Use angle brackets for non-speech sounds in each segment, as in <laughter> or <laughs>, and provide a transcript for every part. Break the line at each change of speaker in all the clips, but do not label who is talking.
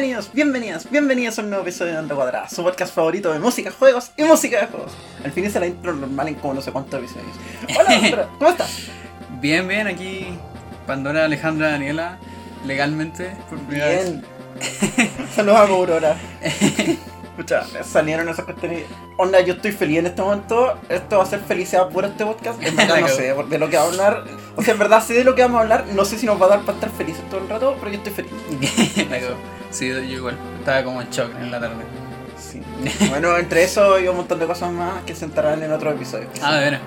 bienvenidos, bienvenidas, bienvenidos a un nuevo episodio de Onda Cuadrada, su podcast favorito de música, juegos y música de juegos. Al fin hice la intro normal en como no sé cuántos episodios. Hola, <laughs> ¿cómo estás?
Bien, bien, aquí Pandora, Alejandra, Daniela, legalmente, por primera vez.
Bien. Saludos a Aurora. <laughs> Escucha, salieron esas cuestiones. Onda, yo estoy feliz en este momento. Esto va a ser felicidad pura este podcast. En verdad <laughs> no sé de lo que va a hablar. O sea, en verdad sé de lo que vamos a hablar. No sé si nos va a dar para estar felices todo el rato, pero yo estoy feliz.
Sí, yo igual, estaba como en shock en la tarde.
Sí. Bueno, entre eso y un montón de cosas más que se entrarán en otro episodio.
Ah, de veras.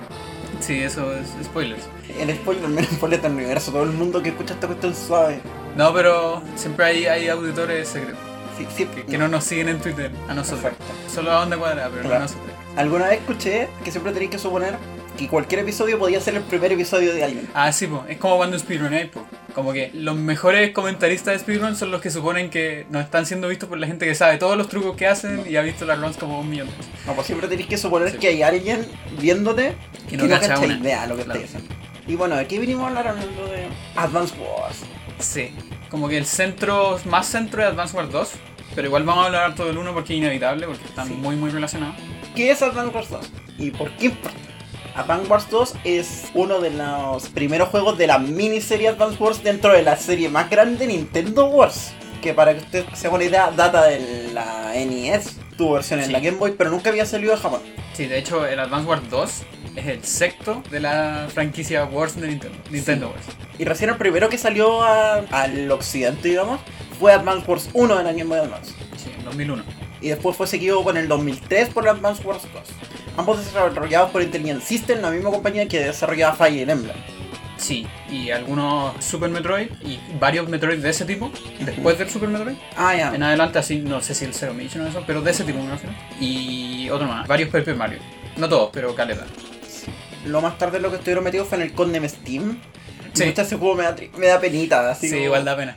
Sí, eso es spoilers.
El spoiler, menos spoiler del universo. Todo el mundo que escucha esta cuestión sabe.
No, pero siempre hay, hay auditores secretos.
Sí, sí,
Que, que no nos siguen en Twitter, a nosotros.
Exacto.
Solo a onda cuadrada, pero no a nosotros.
Alguna vez escuché que siempre tenéis que suponer que cualquier episodio podía ser el primer episodio de alguien.
Ah, sí, po. es como cuando Speedrun hay, po. Como que los mejores comentaristas de Speedrun son los que suponen que no están siendo vistos por la gente que sabe todos los trucos que hacen y ha visto las runs como un millón.
No, pues siempre tenéis que suponer
Sí.
que hay alguien viéndote
Que no cacha una.
idea de lo que
Claro.
estáis haciendo. Y bueno, aquí vinimos a hablar hablando de Advance Wars.
Sí, como que el centro, más centro de Advance Wars 2, pero igual vamos a hablar harto del 1 porque es inevitable, porque están
Sí.
muy muy relacionados.
¿Qué es Advance Wars 2? ¿Y por qué importa? Advance Wars 2 es uno de los primeros juegos de la miniserie Advance Wars dentro de la serie más grande Nintendo Wars. Que para que usted se haga una idea, data de la NES, tu versión en
Sí.
la Game Boy, pero nunca había salido de Japón.
Sí, de hecho el Advance Wars 2 es el sexto de la franquicia Wars de Nintendo, Nintendo Wars.
Y recién el primero que salió a- al occidente, digamos, fue Advance Wars 1 de la Game Boy Advance.
Sí, en 2001.
Y después fue seguido con el 2003 por Advance Wars 2. Ambos desarrollados por Intelligent System, la misma compañía que desarrollaba Fire Emblem.
Sí, y algunos Super Metroid y varios Metroid de ese tipo, después del Super Metroid.
Ah, ya.
En adelante, así, no sé si el Zero Mission o eso, pero de ese tipo me refiero. Y otro más, varios Paper Mario. No todos, pero caleta.
Lo más tarde lo que estuvieron metidos fue en el Condem Steam.
Sí.
Ese juego me da, me da penita. Así
Sí,
como-
igual da pena.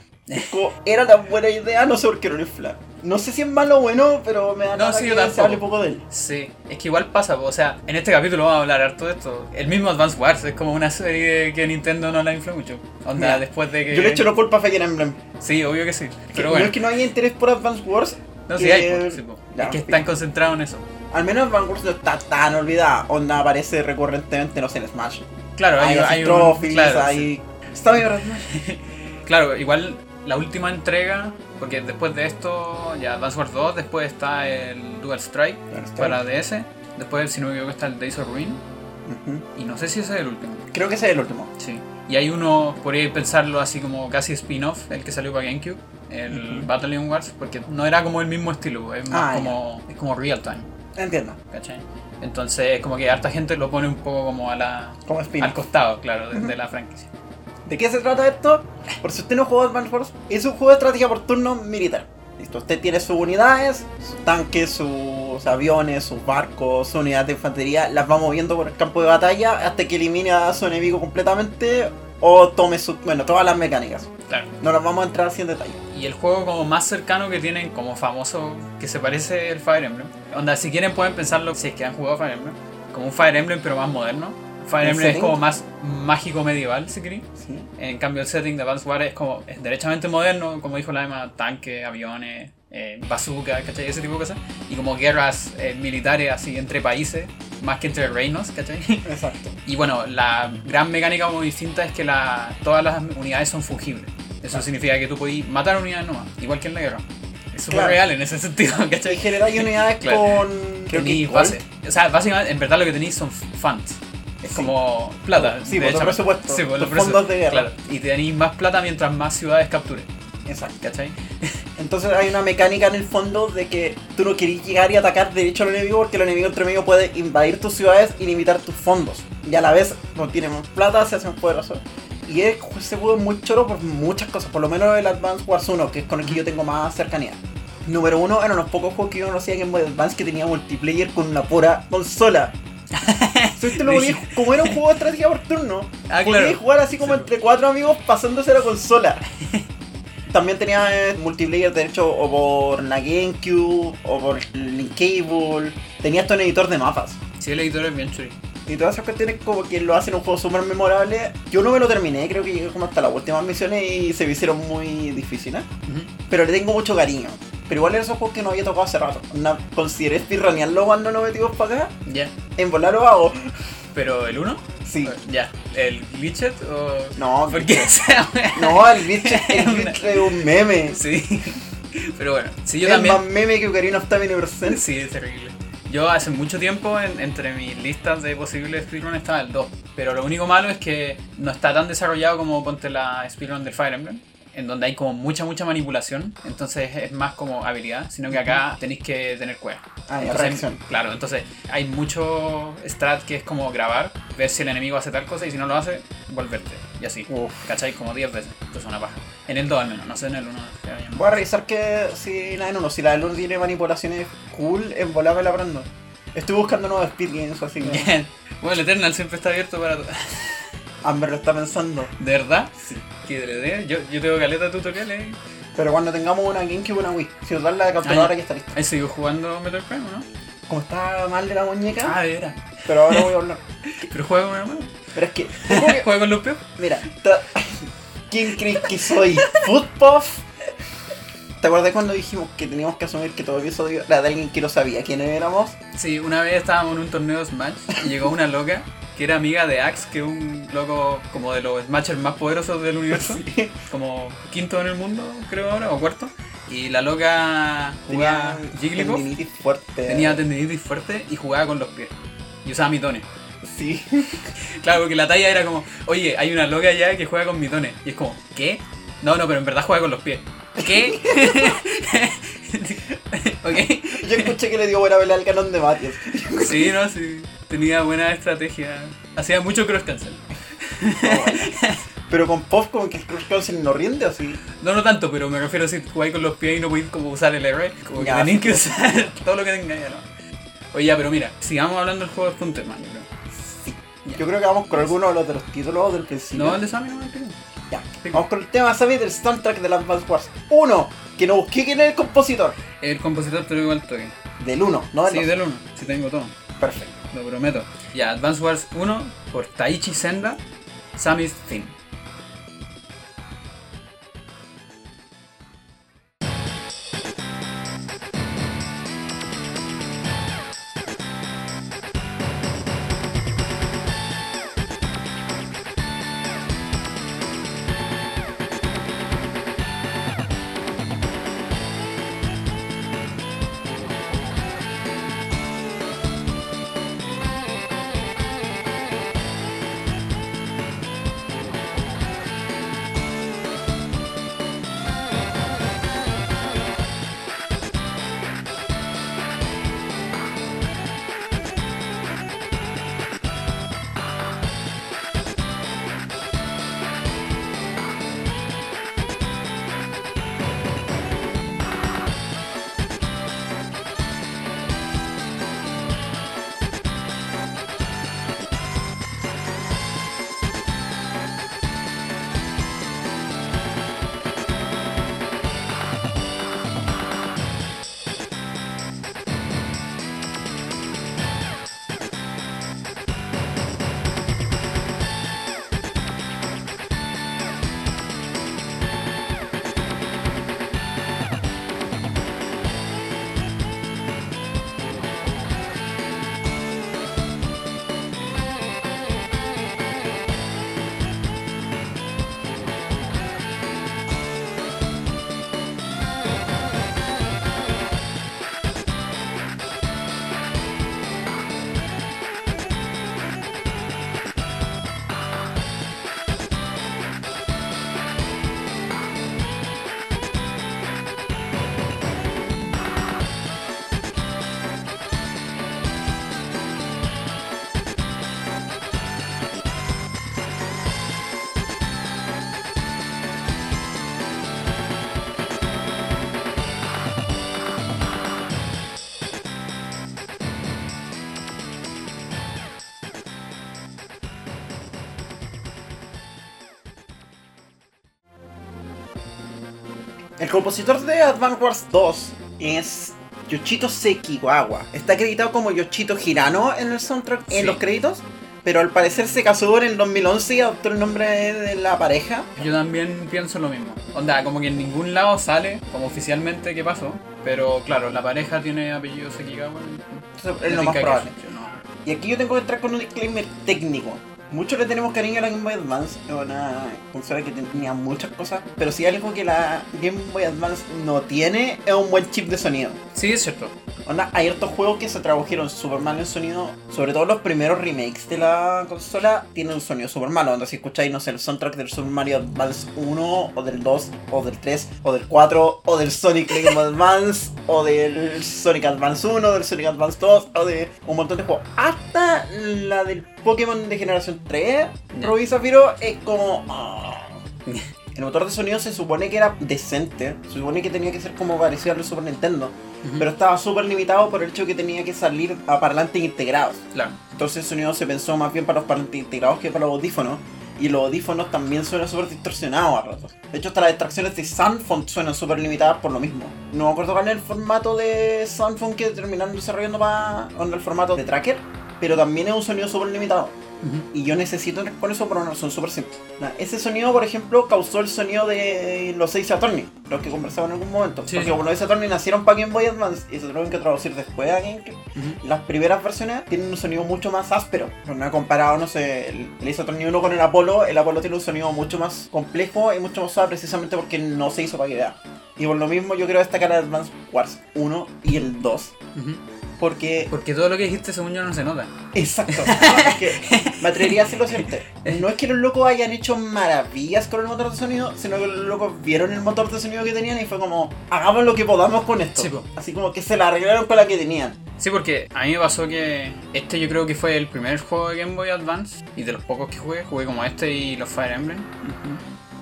como, era tan buena idea, no sé por qué no lo infla. No sé si es malo o bueno, pero me da
No, sí,
que se hable poco de él.
Sí, es que igual pasa, o sea, en este capítulo vamos a hablar harto de esto. El mismo Advance Wars es como una serie que Nintendo no la infló mucho. Onda, después de que.
Yo le echo la culpa a Fire Emblem.
Sí, obvio que sí. Pero
No
bueno,
es que no haya interés por Advance Wars.
no, sí hay, sí, es que
sí.
están concentrados en eso.
Al menos Advance Wars no está tan olvidada. Onda aparece recurrentemente, no sé, en Smash.
Claro, hay,
Hay,
hay un.
trophies,
Claro, sí.
hay... Está bien.
Claro, igual la última entrega, porque después de esto, ya Advance Wars 2, después está el Dual Strike para DS. Después, si no me equivoco, está el Days of Ruin. Y no sé si ese es el último.
Creo que ese es el último.
Sí. Y hay uno, por ahí pensarlo así como casi spin-off, el que salió para GameCube, el
Ujú.
Battalion Wars, porque no era como el mismo estilo, es más
Ah,
como, es como real time,
Entiendo.
¿cachai? Entonces, como que harta gente lo pone un poco como a la,
Como
al costado, claro, de, de la franquicia.
¿De qué se trata esto? Por si usted no jugó Advance Wars, es un juego de estrategia por turno militar. Listo, usted tiene sus unidades, sus tanques, sus aviones, sus barcos, su unidad de infantería, las va moviendo por el campo de batalla hasta que elimine a su enemigo completamente o tome su, bueno, todas las mecánicas.
Claro.
No las vamos a entrar así en detalle.
Y el juego como más cercano que tienen como famoso que se parece el Fire Emblem. Onda, si quieren pueden pensarlo, si es que han jugado Fire Emblem, como un Fire Emblem pero más moderno. Fire
¿En
Emblem es como más mágico medieval, si queréis.
Sí.
En cambio el setting de Advance Wars es como es derechamente moderno, como dijo la Emma, tanques, aviones, eh, bazooka, ¿cachai? Ese tipo de cosas. Y como guerras eh, militares así entre países, más que entre reinos, ¿cachai? <laughs>
Exacto.
Y bueno, la gran mecánica muy distinta es que la, todas las unidades son fungibles. Eso significa que tú podés matar unidades nomás, igual que en la guerra. Es súper
Claro.
real en ese <laughs> sentido,
En
¿cachai?
general hay unidades
Claro.
con... creo que
base. O sea, básicamente, en verdad lo que tenéis son funds. Es
Sí.
como plata.
Sí,
de
por los
hecho.
presupuestos,
Sí, por
los
los
fondos de guerra.
Claro. Y tenéis más plata mientras más ciudades captures.
Exacto.
¿Cachai? <laughs>
Entonces hay una mecánica en el fondo de que tú no querés llegar y atacar derecho al enemigo porque el enemigo entre medio puede invadir tus ciudades y limitar tus fondos. Y a la vez no tiene más plata, se hacen poderosos. Y es- juego es muy choro por muchas cosas, por lo menos el Advance Wars 1, que es con el que yo tengo más cercanía. Número uno, eran los pocos juegos que yo conocía en Game Boy Advance que tenía multiplayer con una pura consola. <laughs> Lo podía- como era un juego de estrategia por turno, <laughs>
Ah,
podías
claro.
jugar así como
Sí.
entre cuatro amigos pasándose la consola. <laughs> También tenía eh, multiplayer, de hecho, o por la GameCube, o por Link Cable. Tenía esto en editor de mapas.
Sí, el editor es bien churi.
Y todas esas cuestiones como que lo hacen un juego súper memorable. Yo no me lo terminé, creo que llegué como hasta las últimas misiones y se me hicieron muy difíciles. Pero le tengo mucho cariño. Pero igual eran esos juegos que no había tocado hace rato. Onda, consideré speedrunearlo cuando nos metimos para acá.
Ya.
En volar lo hago.
¿Pero el 1?
Sí.
Ya. ¿El Glitchet o.?
No,
¿Por qué? <laughs>
No, el glitch, el <laughs> glitch es un meme.
Sí. <laughs> Pero bueno, sí, yo
es
también.
más meme que Ocarina of Time Universe.
Sí, es terrible. Yo hace mucho tiempo, en- entre mis listas de posibles speedrun estaba el 2. Pero lo único malo es que no está tan desarrollado como ponte la speedrun del Fire Emblem. En donde hay como mucha, mucha manipulación. Entonces es más como habilidad. Sino que acá tenéis que tener cueva.
Ah,
Entonces. Claro, entonces hay mucho strat que es como grabar, ver si el enemigo hace tal cosa y si no lo hace, volverte. Y así.
Uf.
¿Cachai? Como 10 veces. Entonces es una paja. En el 2 al menos, no sé en el 1.
Voy a revisar que si la del 1, si la del 1 tiene manipulaciones cool, en volar me la aprendo. Estoy buscando nuevos speed games, así que
Bien. Bueno, el Eternal siempre está abierto para...
Amber lo está pensando.
¿De verdad? Sí. ¿Qué DLD? Yo, yo tengo caleta de tutoriales.
Pero cuando tengamos una GameCube una Wii, si nos dan la capturadora
Ah, ya.
ya está lista.
Ahí sigo jugando Metal Prime, ¿o ¿no?
Como está mal de la muñeca,
Ah, veras.
pero ahora voy a hablar. <laughs>
Pero juega con hermano.
Pero es que, <laughs> que-
¿Juega con los peos?
mira, <laughs> ¿quién crees que soy? ¿Footpuff? ¿Te acuerdas cuando dijimos que teníamos que asumir que todo episodio era de alguien que no sabía quiénes éramos?
Sí, una vez estábamos en un torneo de Smash y llegó una loca que era amiga de Axe, que es un loco como de los Smashers más poderosos del universo. <laughs> Como quinto en el mundo, creo ahora, o cuarto. Y la loca jugaba Jigglypuff,
tendinitis fuerte.
tenía tendinitis fuerte y jugaba con los pies. Y usaba mitones.
Sí. <laughs>
Claro, porque la talla era como, oye, hay una loca allá que juega con mitones. Y es como, ¿qué? No, no, pero en verdad juega con los pies. ¿Qué? <laughs> ¿Ok?
Yo escuché que le dio buena pelea al canon de Matias.
Sí, no, sí. Tenía buena estrategia. Hacía mucho cross cancel. <laughs>
Pero con Puff como que el Crush Council no rinde así.
No, no tanto, pero me refiero a si jugáis con los pies y no podéis como usar el R. Como que tenéis que usar <laughs> todo lo que tengáis, no. Oye, ya, pero mira, sigamos hablando del juego de punto, man, yo creo.
Yo creo que vamos con alguno de los títulos del principio.
No, el de Sammy no me.
Ya.
Sí.
Vamos con el tema, ¿sabes? Del soundtrack de las Advance Wars. Uno, que no busqué quién es el compositor.
El compositor te lo digo al toque.
Del 1, no del
Sí,
dos.
del 1, si tengo todo.
Perfecto.
Lo prometo. Ya, Advance Wars 1 por Taichi Senda, Sammy's Theme.
El compositor de Advance Wars 2 es Yoshito Sekigawa. Está acreditado como Yoshito Hirano en el soundtrack, en los créditos. Pero al parecer se casó en el 2011 y adoptó el nombre de la pareja.
Yo también pienso lo mismo. Onda, como que en ningún lado sale como oficialmente qué pasó. Pero claro, la pareja tiene apellido Sekigawa.
Entonces, es lo más probable. Y aquí yo tengo que entrar con un disclaimer técnico. Muchos le tenemos cariño a la Game Boy Advance, es una consola que tenía muchas cosas, pero si algo que la Game Boy Advance no tiene es un buen chip de sonido.
Sí, es cierto.
Onda, hay hartos juegos que se tradujeron súper mal en sonido, sobre todo los primeros remakes de la consola tienen un sonido súper malo. Onda, si escucháis, no sé, el soundtrack del Super Mario Advance 1, o del 2, o del 3, o del 4, o del Sonic Game Advance, <laughs> o del Sonic Advance 1, del Sonic Advance 2, o de un montón de juegos. Hasta la del Pokémon de generación 3,
Ya.
Rubí Zafiro, es como... ah. <laughs> El motor de sonido se supone que era decente, se supone que tenía que ser como parecido al de Super Nintendo, pero estaba súper limitado por el hecho que tenía que salir a parlantes integrados.
Claro.
Entonces el sonido se pensó más bien para los parlantes integrados que para los audífonos. Y los audífonos también suenan súper distorsionados a ratos. De hecho, hasta las extracciones de Soundphone suenan súper limitadas por lo mismo. No me acuerdo cuál es el formato de Soundphone que terminaron desarrollando para el formato de tracker, pero también es un sonido súper limitado. Y yo necesito con eso por una razón súper simple. Nah, Ese sonido, por ejemplo, causó el sonido de los 6 Attorney, los que conversaba en algún momento.
Sí,
Porque
sí.
los 6 Attorney nacieron para Game Boy Advance y se tuvieron que traducir después a.
Ujú.
Las primeras versiones tienen un sonido mucho más áspero. No he comparado, no sé, el, el Attorney 1 con el Apollo. El Apollo tiene un sonido mucho más complejo y mucho más suave precisamente porque no se hizo para que vea. Y por lo mismo yo quiero destacar el Advance Wars 1 y el 2.
Ujú.
Porque
Porque todo lo que dijiste, según yo, no se nota.
Exacto. <laughs> No, es que me atrevería a decirlo siguiente. No es que los locos hayan hecho maravillas con el motor de sonido, sino que los locos vieron el motor de sonido que tenían y fue como, hagamos lo que podamos con esto.
Sí.
Así como que se la arreglaron con la que tenían.
Sí, porque a mí me pasó que este yo creo que fue el primer juego de Game Boy Advance y de los pocos que jugué, jugué como este y los Fire Emblem.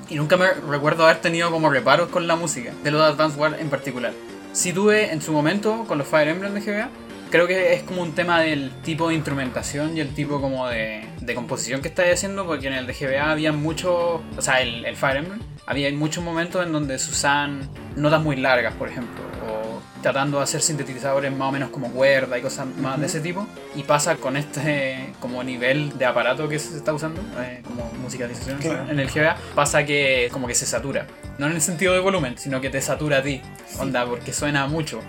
Y nunca me recuerdo haber tenido como reparos con la música, de los Advance Wars en particular. Sí tuve en su momento con los Fire Emblem de GBA, creo que es como un tema del tipo de instrumentación y el tipo como de, de composición que estáis haciendo, porque en el de GBA había mucho, o sea, el, el Fire Emblem, había muchos momentos en donde se usaban notas muy largas, por ejemplo, o tratando de hacer sintetizadores más o menos como cuerda y cosas más de ese tipo. Y pasa con este como nivel de aparato que se está usando, eh, como musicalización
Claro.
en el GBA, pasa que como que se satura. No en el sentido de volumen, sino que te satura a ti.
Sí.
Onda, porque suena mucho.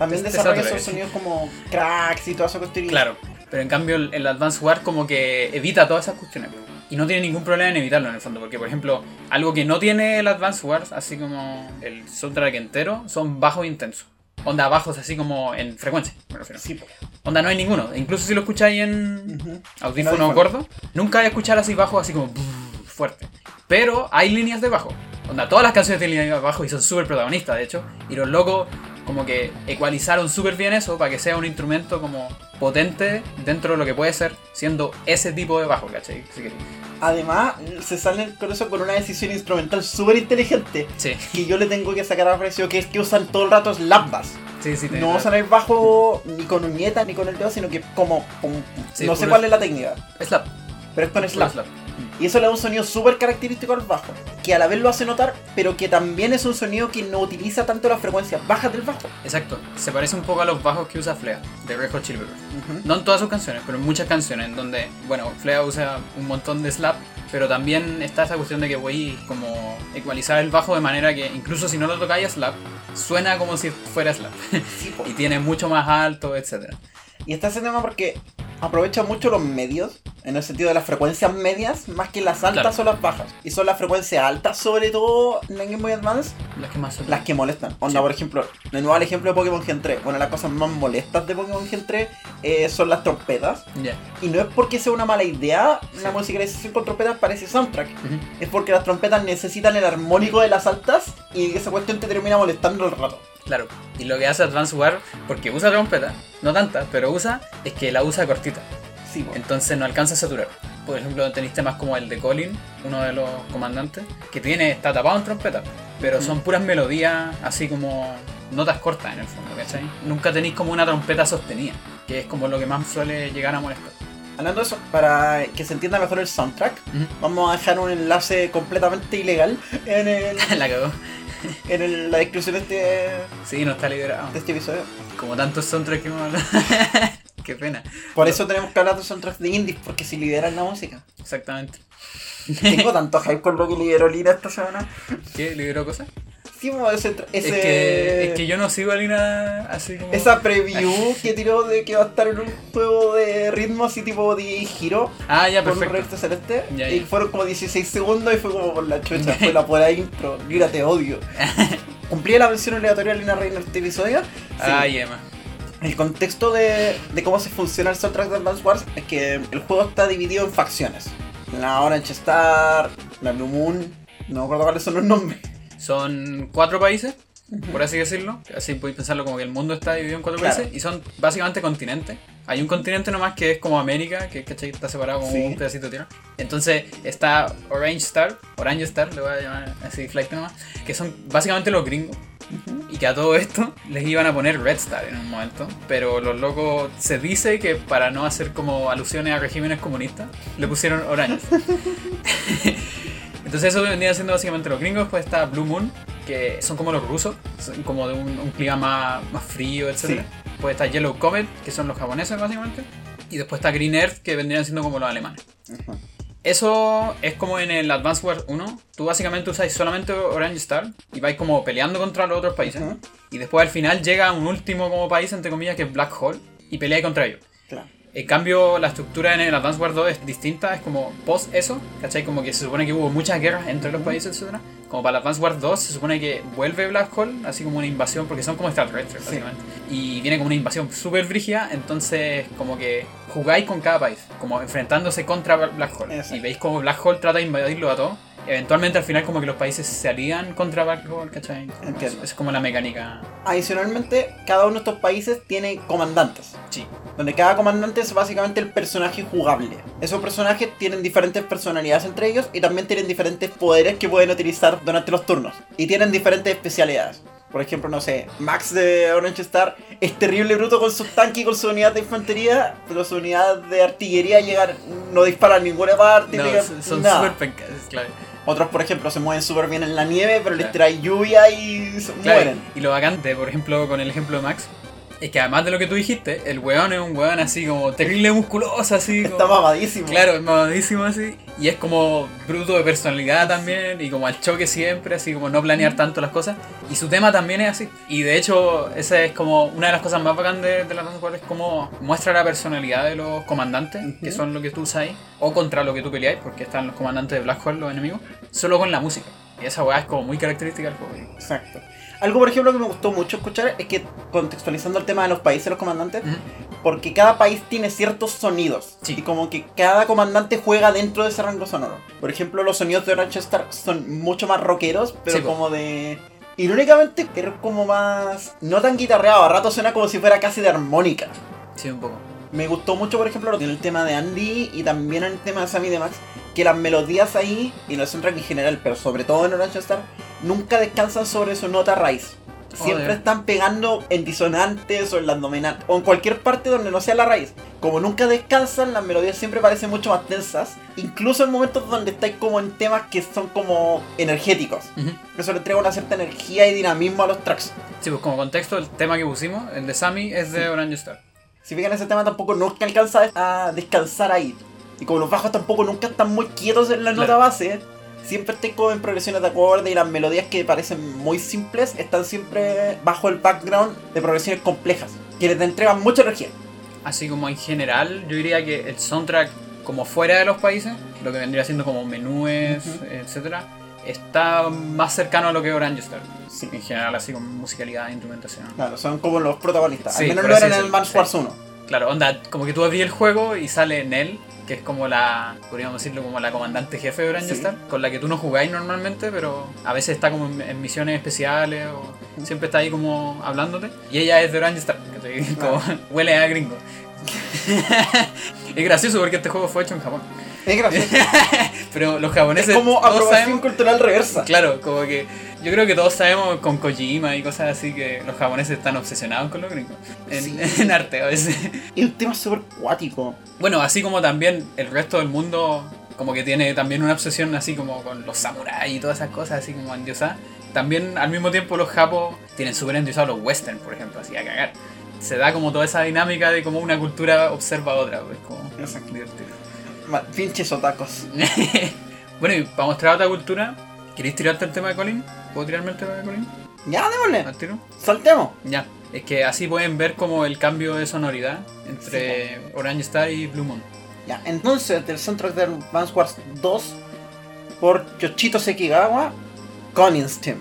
También
Te- te
desarrolla esos sonidos como cracks y toda esa cuestión.
Claro. Pero en cambio el, el Advance War como que evita todas esas cuestiones. Y no tiene ningún problema en evitarlo en el fondo. Porque por ejemplo, algo que no tiene el Advance Wars, así como el soundtrack entero, son bajos intensos. Onda bajos así como en frecuencia, me refiero.
Sí.
Onda no hay ninguno. Incluso si lo escucháis en audífono
audífono.
gordo, nunca vais a escuchar así bajo, así como fuerte. Pero hay líneas de bajo. Onda, todas las canciones tienen líneas de bajo y son súper protagonistas, de hecho. Y los locos como que ecualizaron súper bien eso para que sea un instrumento como potente dentro de lo que puede ser, siendo ese tipo de bajo, ¿cachai? Si queréis.
Además, se salen con eso con una decisión instrumental súper inteligente.
Sí,
Que yo le tengo que sacar a precio, que es que usan todo el rato slap bass.
sí, sí.
No usan el bajo ni con uñeta ni con el dedo, sino que como. no sé cuál es la técnica,
Slap.
pero es con slap.
slap.
Y eso le da un sonido súper característico al bajo, que a la vez lo hace notar, pero que también es un sonido que no utiliza tanto las frecuencias bajas del bajo.
Exacto. Se parece un poco a los bajos que usa Flea, de Red Hot Chili Peppers. No en todas sus canciones, pero en muchas canciones, en donde, bueno, Flea usa un montón de slap, pero también está esa cuestión de que voy como ecualizar el bajo de manera que incluso si no lo tocáis a slap, suena como si fuera slap.
Sí, <laughs>
y tiene mucho más alto, etc.
Y está ese tema porque aprovecha mucho los medios, en el sentido de las frecuencias medias, más que las altas
Claro.
o las bajas. Y son las frecuencias altas, sobre todo en Game Boy Advance,
Las que más son.
las que molestan. Onda,
Sí.
por ejemplo, de nuevo el ejemplo de Pokémon Gen 3. Una de las cosas más molestas de Pokémon Gen 3 eh, son las trompetas. Y no es porque sea una mala idea,
Sí.
la musicalización con trompetas parece soundtrack. Es porque las trompetas necesitan el armónico de las altas y esa cuestión te termina molestando el rato.
Claro. Y lo que hace Advance War, porque usa trompeta, no tanta, pero usa, es que la usa cortita.
Sí, po.
Entonces no alcanza a saturar. Por ejemplo, tenéis temas como el de Colin, uno de los comandantes, que tiene, está tapado en trompeta, pero son puras melodías, así como notas cortas en el fondo, ¿cachai? Nunca tenéis como una trompeta sostenida, que es como lo que más suele llegar a molestar.
Hablando de eso, para que se entienda mejor el soundtrack, vamos a dejar un enlace completamente ilegal en el, <laughs>
La cagó.
en el- la descripción de este,
Sí, no está liberado.
de este episodio.
Como tantos soundtracks que hemos hablado. <laughs> Qué pena.
Por eso tenemos que hablar de soundtracks de indies, porque si lideran la música.
Exactamente.
Tengo tanto hype con lo que lideró Lina esta semana.
¿Qué? ¿Liberó cosas?
Hicimos ese, tra- ese
Es, que, es que yo no sigo a Lina así como.
esa preview que tiró de que va a estar en un juego de ritmo así tipo de giro.
Ah, ya,
con un
perfecto.
recto celeste.
Ya,
y fueron como 16 segundos y fue como por la chucha. fue la pura intro. Mira, te odio. <laughs> ¿Cumplía la mención aleatoria de Lina Rey en este episodio? Sí.
Ay, Emma.
El contexto de, de cómo se funciona el soundtrack de Advance Wars es que el juego está dividido en facciones. La Orange Star, la Blue Moon, no me acuerdo cuáles son los nombres.
Son cuatro países, por así decirlo. Así podéis pensarlo como que el mundo está dividido en cuatro
Claro.
países y son básicamente continentes. Hay un continente nomás que es como América, que ¿cachai? está separado como
Sí.
un pedacito de tierra. Entonces está Orange Star, Orange Star, le voy a llamar así flight nomás, que son básicamente los gringos. Que a todo esto les iban a poner Red Star en un momento. Pero los locos se dice que para no hacer como alusiones a regímenes comunistas, le pusieron Orange. <laughs> Entonces eso vendría siendo básicamente los gringos, pues está Blue Moon, que son como los rusos, son como de un, un clima más, más frío, etc. Pues está Yellow Comet, que son los japoneses básicamente. Y después está Green Earth, que vendrían siendo como los alemanes. Eso es como en el Advance Wars 1. Tú básicamente usáis solamente Orange Star y vais como peleando contra los otros países. Y después al final llega un último como país, entre comillas, que es Black Hole, y peleáis contra ellos.
Claro.
En cambio, la estructura en el Advance Wars 2 es distinta, es como post eso, ¿cachai? Como que se supone que hubo muchas guerras entre los países, etc. Como para Advance Wars 2 se supone que vuelve Black Hole, así como una invasión, porque son como extraterrestres,
Sí.
básicamente. Y viene como una invasión súper brígida, entonces como que jugáis con cada país, como enfrentándose contra Black Hole.
Exacto.
Y veis como Black Hole trata de invadirlo a todos. Eventualmente al final como que los países se alían contra Black Hole, ¿cachai?
Entiendo.
es, como la mecánica.
Adicionalmente, cada uno de estos países tiene comandantes.
Sí.
Donde cada comandante es básicamente el personaje jugable. Esos personajes tienen diferentes personalidades entre ellos y también tienen diferentes poderes que pueden utilizar durante los turnos. Y tienen diferentes especialidades. Por ejemplo, no sé, Max de Orange Star es terrible bruto con sus tanques y con su unidad de infantería, pero su unidad de artillería llega, no dispara a ninguna parte,
No, son- súper pencas, claro.
Otros, por ejemplo, se mueven súper bien en la nieve, pero les
Claro.
trae lluvia y se
Claro,
mueren.
y lo vacante, por ejemplo, con el ejemplo de Max, es que además de lo que tú dijiste, el weón es un weón así como terrible musculoso, así.
Está mamadísimo.
Claro, es mamadísimo así. Y es como bruto de personalidad también. Y como al choque siempre, así como no planear tanto las cosas. Y su tema también es así. Y de hecho, esa es como una de las cosas más bacanas de, de la Dance War, es como muestra la personalidad de los comandantes, que son lo que tú usas ahí, o contra lo que tú peleáis, porque están los comandantes de Black Hole, los enemigos, solo con la música. Y esa weá es como muy característica del juego.
Exacto. Algo, por ejemplo, que me gustó mucho escuchar es que, contextualizando el tema de los países, los comandantes, porque cada país tiene ciertos sonidos.
Sí.
Y como que cada comandante juega dentro de ese rango sonoro. Por ejemplo, los sonidos de Orange Star son mucho más rockeros, pero
Sí, po.
como de. Irónicamente, pero como más. No tan guitarreado, a rato suena como si fuera casi de armónica.
Sí, un poco.
Me gustó mucho, por ejemplo, en el tema de Andy y también en el tema de Sammy de Max, que las melodías ahí, y en el soundtrack en general, pero sobre todo en Orange Star, nunca descansan sobre su nota raíz. Siempre
Joder.
están pegando en disonantes o en las dominantes, o en cualquier parte donde no sea la raíz. Como nunca descansan, las melodías siempre parecen mucho más tensas, incluso en momentos donde estáis como en temas que son como energéticos. Eso le entrega una cierta energía y dinamismo a los tracks.
Sí, pues como contexto, el tema que pusimos, el de Sammy, es de Orange Star.
Si fijan ese tema tampoco nunca alcanza a descansar ahí. Y como los bajos tampoco nunca están muy quietos en la nota
Claro.
base, siempre están como en progresiones de acorde y las melodías que parecen muy simples están siempre bajo el background de progresiones complejas, que les entregan mucha energía.
Así como en general, yo diría que el soundtrack, como fuera de los países, lo que vendría siendo como menúes,
Ujú.
etcétera, está más cercano a lo que es Orange Star.
Sí.
En general, así como musicalidad e instrumentación.
Claro, son como los protagonistas.
Sí,
Al menos lo eran en el
sí.
Wars 1.
Claro, onda, como que tú abrí el juego y sale Nell, que es como la, podríamos decirlo, como la comandante jefe de Orange
Sí.
Star, con la que tú no jugáis normalmente, pero a veces está como en, en misiones especiales o siempre está ahí como hablándote. Y ella es de Orange Star, que te- como <laughs> huele a gringo. <laughs> es gracioso porque este juego fue hecho en Japón.
Es gracioso. <laughs>
Pero los japoneses.
es como aprobación
sabemos-
cultural reversa.
Claro, como que yo creo que todos sabemos con Kojima y cosas así que los japoneses están obsesionados con los gringos. En,
Sí. <laughs>
en arte a veces.
Y un tema súper cuático.
Bueno, así como también el resto del mundo como que tiene también una obsesión así como con los samuráis y todas esas cosas así como endiosadas. también al mismo tiempo los japos tienen súper endiosados los western, por ejemplo, así a cagar. Se da como toda esa dinámica de como una cultura observa a otra, pues como
Exacto.
divertido.
Ma- Pinches otacos. <laughs>
bueno, y para mostrar otra cultura, ¿queréis tirarte el tema de Colin? ¿Puedo tirarme el tema de?
Ya, démosle.
¿Al tiro?
Saltemos.
Ya. Es que así pueden ver como el cambio de sonoridad entre Orange Star y Blue Moon.
Ya, entonces del soundtrack de Advance Wars 2 por Yoshito Sekigawa, Conin's Team.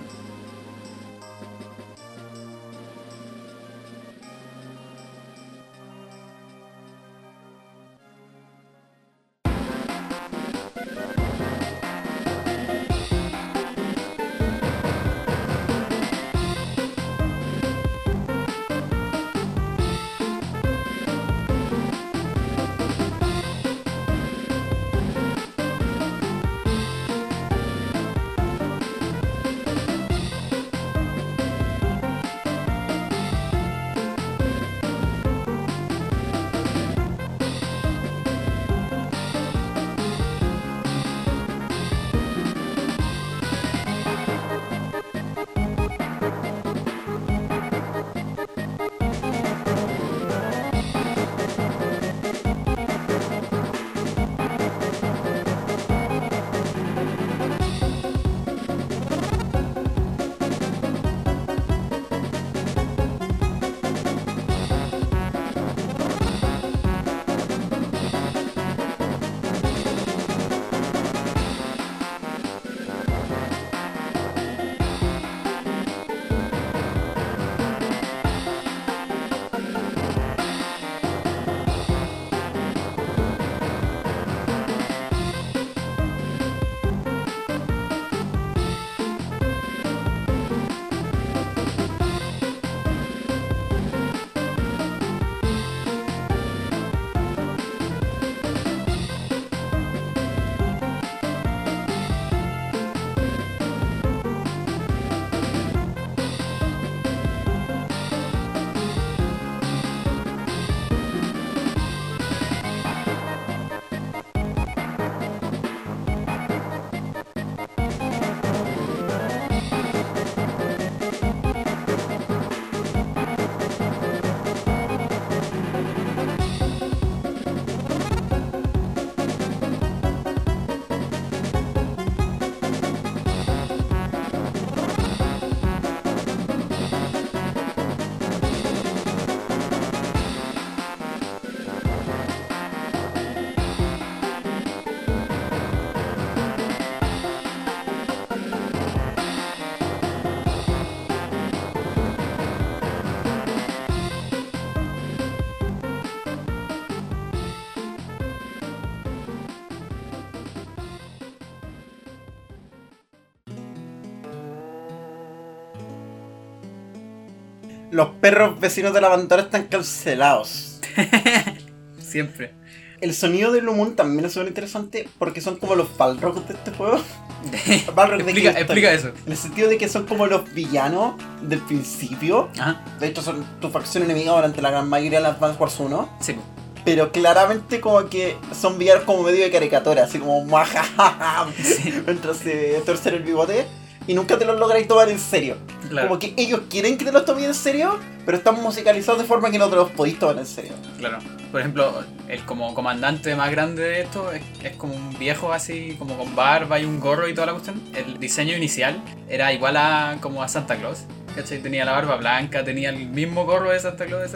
Los perros vecinos de la bandera están cancelados. <laughs>
Siempre.
El sonido de Blue Moon también es súper interesante porque son como los Balrogs de este juego. <laughs> Balrog de
explica,
Kingston.
explica eso.
En el sentido de que son como los villanos del principio.
Ajá.
De hecho, son tu facción enemiga durante la gran mayoría de las Advance Wars 1.
Sí.
Pero claramente como que son villanos como medio de caricatura, así como majajaja, <laughs> mientras se torcen el bigote. Y nunca te los lográis tomar en serio.
Claro.
Como que ellos quieren que te los tomes en serio, pero están musicalizados de forma que no te los podéis tomar en serio.
Claro. Por ejemplo, el como comandante más grande de esto es, es como un viejo así, como con barba y un gorro y toda la cuestión. El diseño inicial era igual a como a Santa Claus. ¿Cachai? Tenía la barba blanca, tenía el mismo gorro de Santa Claus.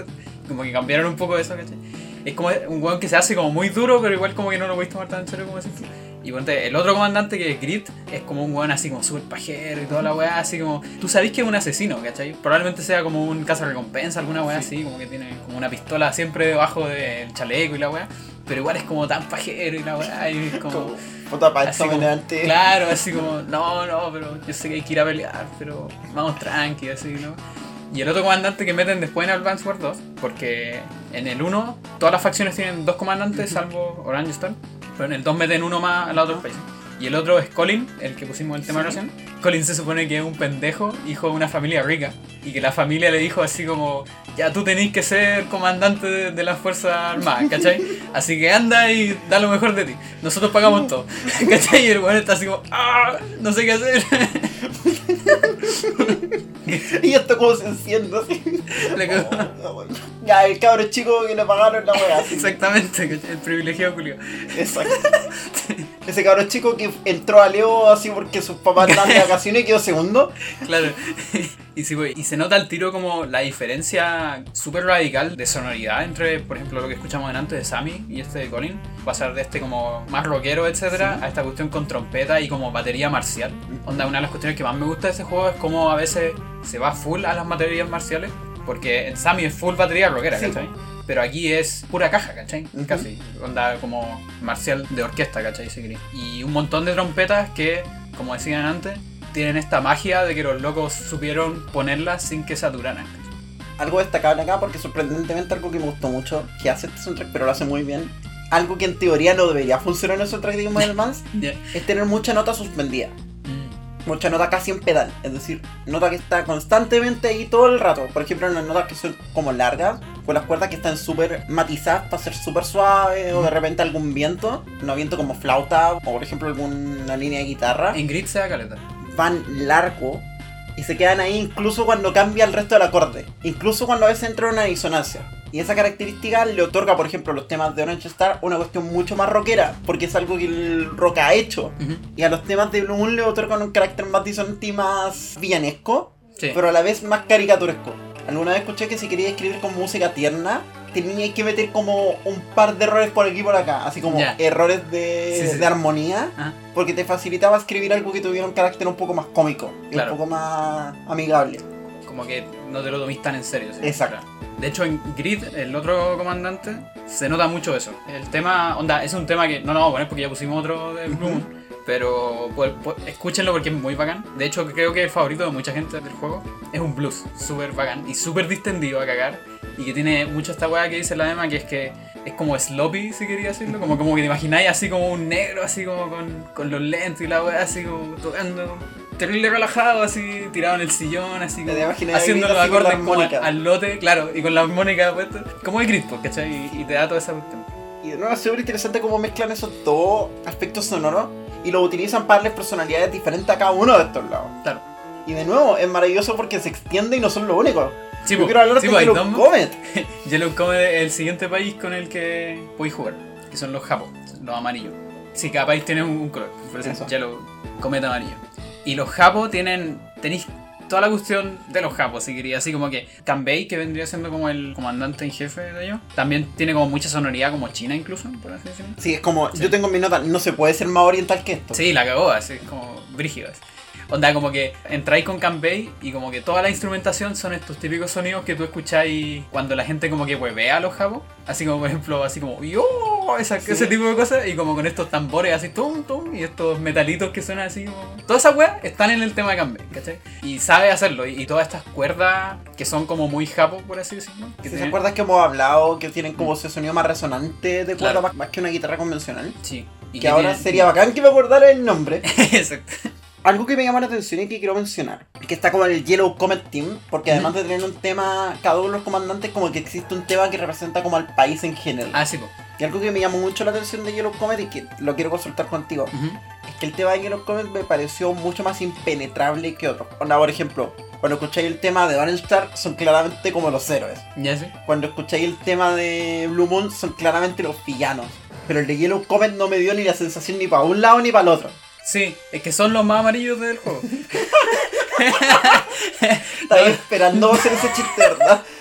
Como que cambiaron un poco eso, ¿cachai? Es como un weón que se hace como muy duro, pero igual como que no lo podéis tomar tan en serio como decís tú. Y ponte, el otro comandante que es Grit es como un weón así como súper pajero y toda la weá, así como. Tú sabés que es un asesino, ¿cachai? Probablemente sea como un recompensa alguna weá así, como que tiene como una pistola siempre debajo del chaleco y la weá. Pero igual es como tan pajero y la weá, y es como.
Como, puta, para
así como-. Claro, así como, no, no, pero yo sé que hay que ir a pelear, pero vamos tranqui, así, ¿no? Y el otro comandante que meten después en Advance Wars 2, porque en el 1 todas las facciones tienen dos comandantes, salvo Orange Star, pero en el 2 meten uno más al otro país. Y el otro es Colin, el que pusimos el tema
Sí.
recién. Colin se supone que es un pendejo, hijo de una familia rica, y que la familia le dijo así como, ya tú tenés que ser comandante de, de las Fuerzas Armadas, <laughs> ¿cachai? Así que anda y da lo mejor de ti. Nosotros pagamos todo. <laughs> ¿Cachai? Y el weón está así como, ah, no sé qué hacer.
Y esto como se enciende así. Oh, bueno. Ya, el cabro chico que le pagaron la weá.
Exactamente, el privilegiado Julio.
Exacto. <laughs> Ese cabro chico que entró a Leo así porque sus papás estaban de <laughs> vacaciones y quedó segundo.
Claro. Y, sí, y se nota al tiro como la diferencia súper radical de sonoridad entre, por ejemplo, lo que escuchamos antes de Sammy y este de Colin. Pasar de este como más rockero, etcétera,
Sí.
a esta cuestión con trompeta y como batería marcial. Onda, una de las cuestiones que más me gusta de ese juego es como a veces se va full a las baterías marciales. Porque en Sammy es full batería rockera,
Sí.
¿cachai? Pero aquí es pura caja, ¿cachai? Casi. Onda como marcial de orquesta, ¿cachai? Si. Y un montón de trompetas que, como decían antes, tienen esta magia de que los locos supieron ponerlas sin que saturaran.
Algo destacable acá porque sorprendentemente algo que me gustó mucho, que hace este soundtrack pero lo hace muy bien. Algo que en teoría no debería funcionar en el soundtrack de Advance <laughs>
Ya.
es tener mucha nota suspendida.
Mm.
Mucha nota casi en pedal, es decir, nota que está constantemente ahí todo el rato. Por ejemplo, en las notas que son como largas, con las cuerdas que están súper matizadas para ser súper suaves, o de repente algún viento, no viento como flauta, o por ejemplo alguna línea de guitarra,
En Grid se da caleta.
van largo y se quedan ahí incluso cuando cambia el resto del acorde, incluso cuando a veces entra una disonancia. Y esa característica le otorga, por ejemplo, a los temas de Orange Star una cuestión mucho más rockera, porque es algo que el rock ha hecho. Y a los temas de Blue Moon le otorgan un carácter más disonante y más villanesco,
Sí.
pero a la vez más caricaturesco. Alguna vez escuché que si quería escribir con música tierna, tenía que meter como un par de errores por aquí y por acá, así como
Ya.
errores de,
Sí, sí.
de armonía,
Ajá.
porque te facilitaba escribir algo que tuviera un carácter un poco más cómico y
Claro.
un poco más amigable.
Como que no te lo tomís tan en serio. sí.
Exacto.
Claro. De hecho, en Grid, el otro comandante, se nota mucho eso. El tema, onda, es un tema que no lo vamos a poner porque ya pusimos otro de Blue Moon, Pero pues, pues, escúchenlo porque es muy bacán. De hecho, creo que es el favorito de mucha gente del juego. Es un blues súper bacán y súper distendido a cagar. Y que tiene mucho esta weá que dice la Emma, que es que es como sloppy, si quería decirlo. Como, como que te imagináis así como un negro, así como con, con los lentes y la weá, así como tocando. Terrible relajado, así tirado en el sillón, así como haciendo los acordes como al, al lote, claro, y con la armónica puesta. Como de Crispo, ¿cachai? Y, y te da toda esa cuestión.
Y de nuevo es súper interesante cómo mezclan esos dos aspectos sonoros y lo utilizan para darles personalidades diferentes a cada uno de estos lados.
Claro.
Y de nuevo, es maravilloso porque se extiende y no son los únicos.
Sí,
Yo
po,
quiero hablar
sí,
de
po,
Yellow Comet. <laughs>
Yellow Comet es el siguiente país con el que podéis jugar, que son los japos, los amarillos. Sí, cada país tiene un, color, por ejemplo, Yellow Comet amarillo. Y los japos tienen, tenéis toda la cuestión de los japos, si quería, así como que Kanbei, que vendría siendo como el comandante en jefe de ellos, también tiene como mucha sonoridad como China incluso, por así decirlo.
Sí, es como,
Sí.
yo tengo en mi nota, no se puede ser más oriental que esto.
Sí, la cagó, así como brígido. así. Onda, como que entráis con Kanbei y como que toda la instrumentación son estos típicos sonidos que tú escucháis cuando la gente como que huevea a los japos. Así como, por ejemplo, así como yo, esa-
Sí.
ese tipo de cosas. Y como con estos tambores así, tum, tum, y estos metalitos que suenan así como... Todas esas weas están en el tema de Kanbei, ¿cachai? Y sabe hacerlo. Y, y todas estas cuerdas que son como muy japos, por así decirlo. Que
se
tienen-
acuerdas que hemos hablado que tienen como ese sonido más resonante de cuerda
Claro.
más, más que una guitarra convencional?
Sí. Y
que ahora sería bacán que me acordara el nombre. <laughs>
Exacto.
Algo que me llama la atención y que quiero mencionar que está como el Yellow Comet Team, porque además de tener un tema, cada uno de los comandantes como que existe un tema que representa como al país en general.
Ah, sí, po.
Y algo que me llamó mucho la atención de Yellow Comet y que lo quiero consultar contigo, es que el tema de Yellow Comet me pareció mucho más impenetrable que otros. Onda, por ejemplo, cuando escucháis el tema de Star son claramente como los héroes.
Ya sé.
Cuando escucháis el tema de Blue Moon son claramente los villanos. Pero el de Yellow Comet no me dio ni la sensación ni para un lado ni para el otro.
Sí, es que son los más amarillos del juego. <laughs> <laughs>
Estaba esperando hacer ese chiste, ¿verdad? <laughs>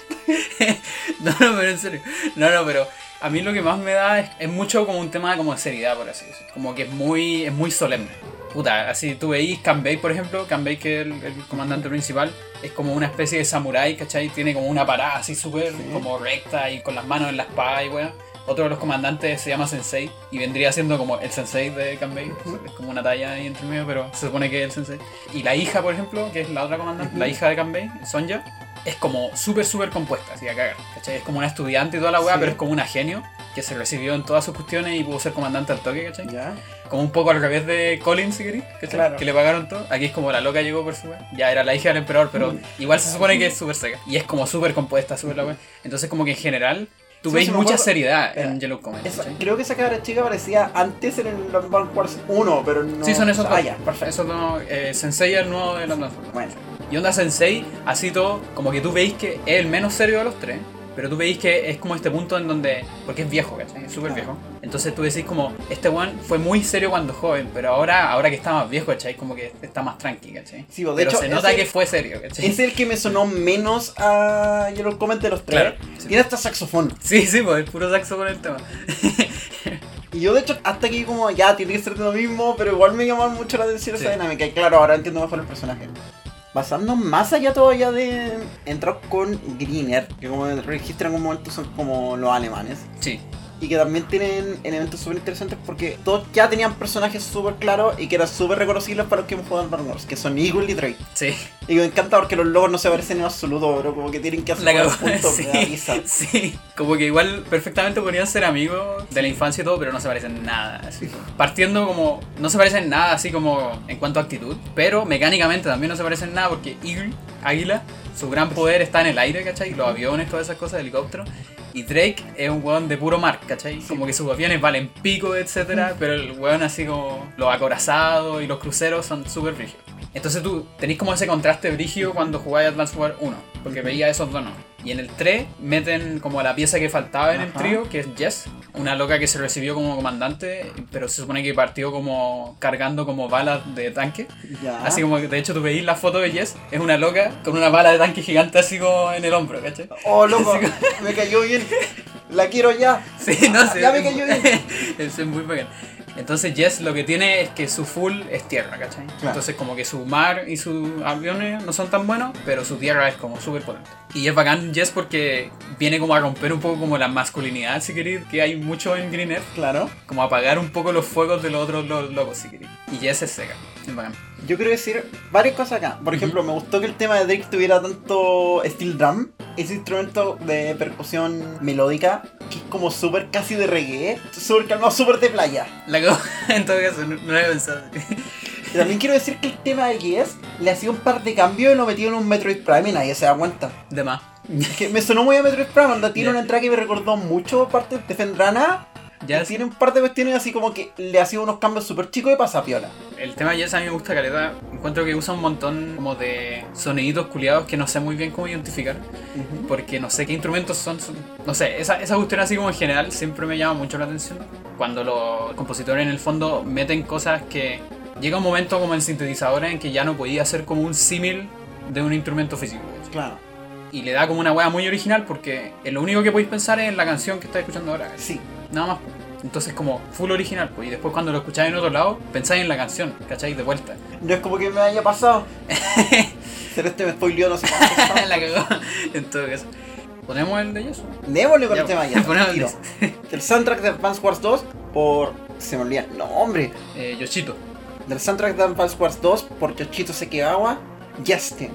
No, no, pero en serio. No, no, pero a mí lo que más me da es, es mucho como un tema como de seriedad, por así decirlo. Como que es muy, es muy solemne. Puta, así tú veis Kanbei, por ejemplo, Kanbei que es el, el comandante principal, es como una especie de samurái, ¿cachai? Tiene como una parada así súper
Sí.
como recta y con las manos en la espada y weón. Otro de los comandantes se llama Sensei y vendría siendo como el Sensei de Kanbei. Es como una talla ahí entre medio, pero se supone que es el Sensei. Y la hija, por ejemplo, que es la otra comandante, la hija de Kanbei, Sonja, es como súper, súper compuesta, así a cagar. ¿cachai? Es como una estudiante y toda la weá,
Sí.
pero es como una genio que se recibió en todas sus cuestiones y pudo ser comandante al toque, ¿cachai?
Ya.
Como un poco al revés de Colin, si querés, ¿cachai?
Claro.
Que le pagaron todo. Aquí es como la loca llegó por su weá. Ya era la hija del emperador, pero igual se supone que es súper seca. Y es como súper compuesta, súper la weá. Entonces, como que en general, tú
Sí,
veis mucha
acuerdo.
seriedad
Era-
en Yellow Comet.
Esa- creo que esa cabra chica aparecía antes en el Advance Wars 1, pero no.
Sí, son esos
Ah,
dos.
ya, perfecto.
Esos dos, eh, Sensei es el nuevo de Transformers.
Bueno,
Y Onda Sensei, así todo, como que tú veis que es el menos serio de los tres. Pero tú veis que es como este punto en donde. Porque es viejo, ¿cachai? Es súper viejo. Entonces tú decís como, este one fue muy serio cuando joven, pero ahora, ahora que está más viejo, ¿cachai? Como que está más tranqui, ¿cachai?
Sí, de
pero
hecho,
se nota
ese-
que fue serio, ¿cachai?
Es el que me sonó menos a Yellow Comment de los tres.
Claro, sí.
Tiene hasta saxofón.
Sí, sí, pues el puro saxo con el tema. <laughs>
Y yo de hecho hasta aquí como ya tiene que ser de lo mismo, pero igual me llamó mucho la atención
Sí.
esa dinámica. Y claro, ahora entiendo mejor el personaje. Pasando más allá todavía de entrar con Greener, que como registran un momento son como los alemanes.
Sí,
Y que también tienen elementos súper interesantes porque todos ya tenían personajes súper claros y que eran súper reconocibles para los que hemos jugado en Battle Wars, que son Eagle y Drake.
sí.
Y me encanta porque los logos no se parecen en absoluto, pero como que tienen que hacer
La
un punto <laughs>
sí,
de
sí. Como que igual perfectamente podrían ser amigos de la infancia y todo, pero no se parecen nada. Así. Partiendo como. No se parecen nada así como en cuanto a actitud, pero mecánicamente también no se parecen nada porque Eagle, Águila, su gran poder está en el aire, ¿cachai? Los aviones, todas esas cosas, helicópteros. Y Drake es un weón de puro mar, ¿cachai? Como que sus aviones valen pico, etcétera, pero el weón así como los acorazados y los cruceros son súper brígidos. Entonces tú tenés como ese contraste brígido cuando jugáis Advance War 1, porque veía esos dos no. Y en el 3 meten como la pieza que faltaba en el
Ajá.
trío, que es Jess, una loca que se recibió como comandante, pero se supone que partió como cargando como balas de tanque.
Ya.
Así como que de hecho tú veis la foto de Jess, es una loca con una bala de tanque gigante así como en el hombro, ¿cachai?
Oh, loco,
Así
me cayó bien. La quiero ya. <laughs>
Sí, no sé.
Ya me cayó bien.
Eso <laughs> es muy bacán. Entonces Jess lo que tiene es que su full es tierra, ¿cachai?
Claro.
Entonces como que su mar y sus aviones no son tan buenos, pero su tierra es como súper potente. Y es bacán Jess porque viene como a romper un poco como la masculinidad, si queréis, que hay mucho en Green Earth.
Claro.
Como a apagar un poco los fuegos de los otros lo- locos, si queréis. Y Jess es seca. Es bacán.
Yo quiero decir varias cosas acá. Por ejemplo, me gustó que el tema de Drake tuviera tanto steel drum, ese instrumento de percusión melódica, que es como súper casi de reggae, súper calmado, súper de playa.
La <laughs> en todo caso, no, no lo había pensado.
Y también quiero decir que el tema de Yes le hacía un par de cambios y lo metió en un Metroid Prime y nadie se da cuenta.
De más.
Es que me sonó muy a Metroid Prime, anda, tiene una entrada que me recordó mucho parte de Fendrana.
Ya
tiene un par de cuestiones así como que le hacía unos cambios súper chicos y pasa piola.
El tema de Jess a mí me gusta caleta. Encuentro que usa un montón como de soniditos culiados que no sé muy bien cómo identificar. Porque no sé qué instrumentos son. No sé, esa, esa cuestión así como en general siempre me llama mucho la atención. Cuando los compositores en el fondo meten cosas que. Llega un momento como en sintetizadores en que ya no podía hacer como un símil de un instrumento físico.
Claro.
Y le da como una wea muy original porque lo único que podéis pensar es en la canción que estáis escuchando ahora.
Sí.
Nada más. Entonces como full original, pues. Y después cuando lo escucháis en otro lado, pensáis en la canción, ¿cachai? De vuelta.
No es como que me haya pasado. <laughs> Ser este me spoileó no sé cuánto. <laughs>
la cagó. En todo caso. ¿Ponemos el de Yeso?
Démosle con
Ya, <laughs>
el tema ya.
ponemos el
El soundtrack de Advance Wars 2 por. Se me olvida. No, hombre.
Eh, Yoshito.
Del soundtrack de Advance Wars 2 por Yoshito Sekigawa. Justin.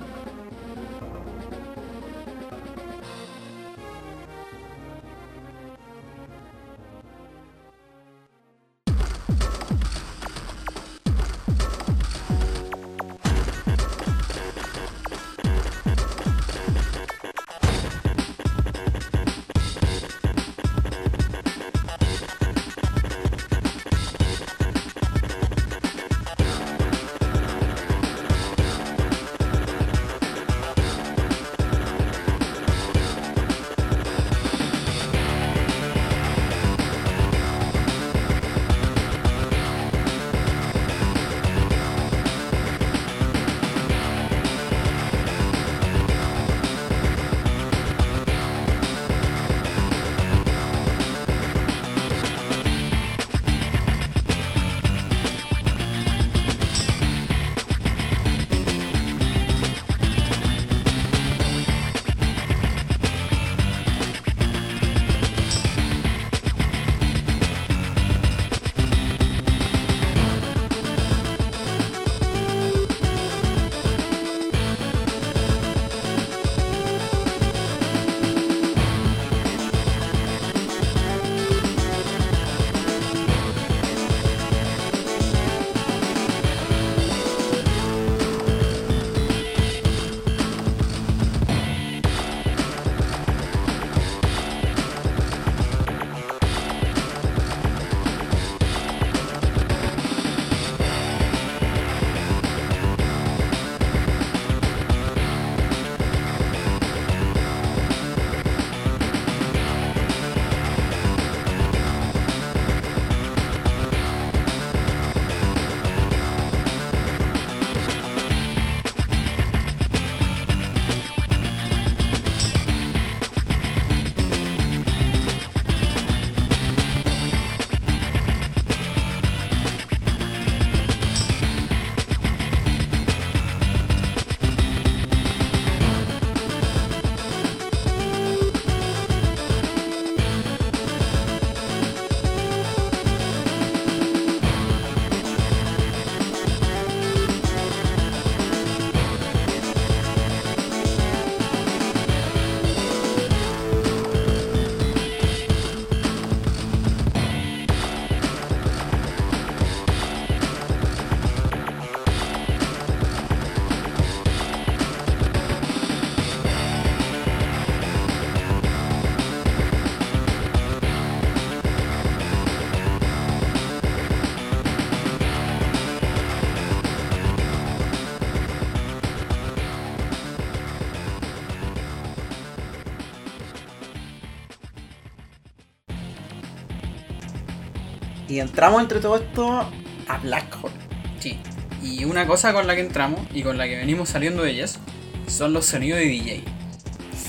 Y entramos entre todo esto a Black Hole.
Sí. Y una cosa con la que entramos y con la que venimos saliendo de ellas son los sonidos de DJ.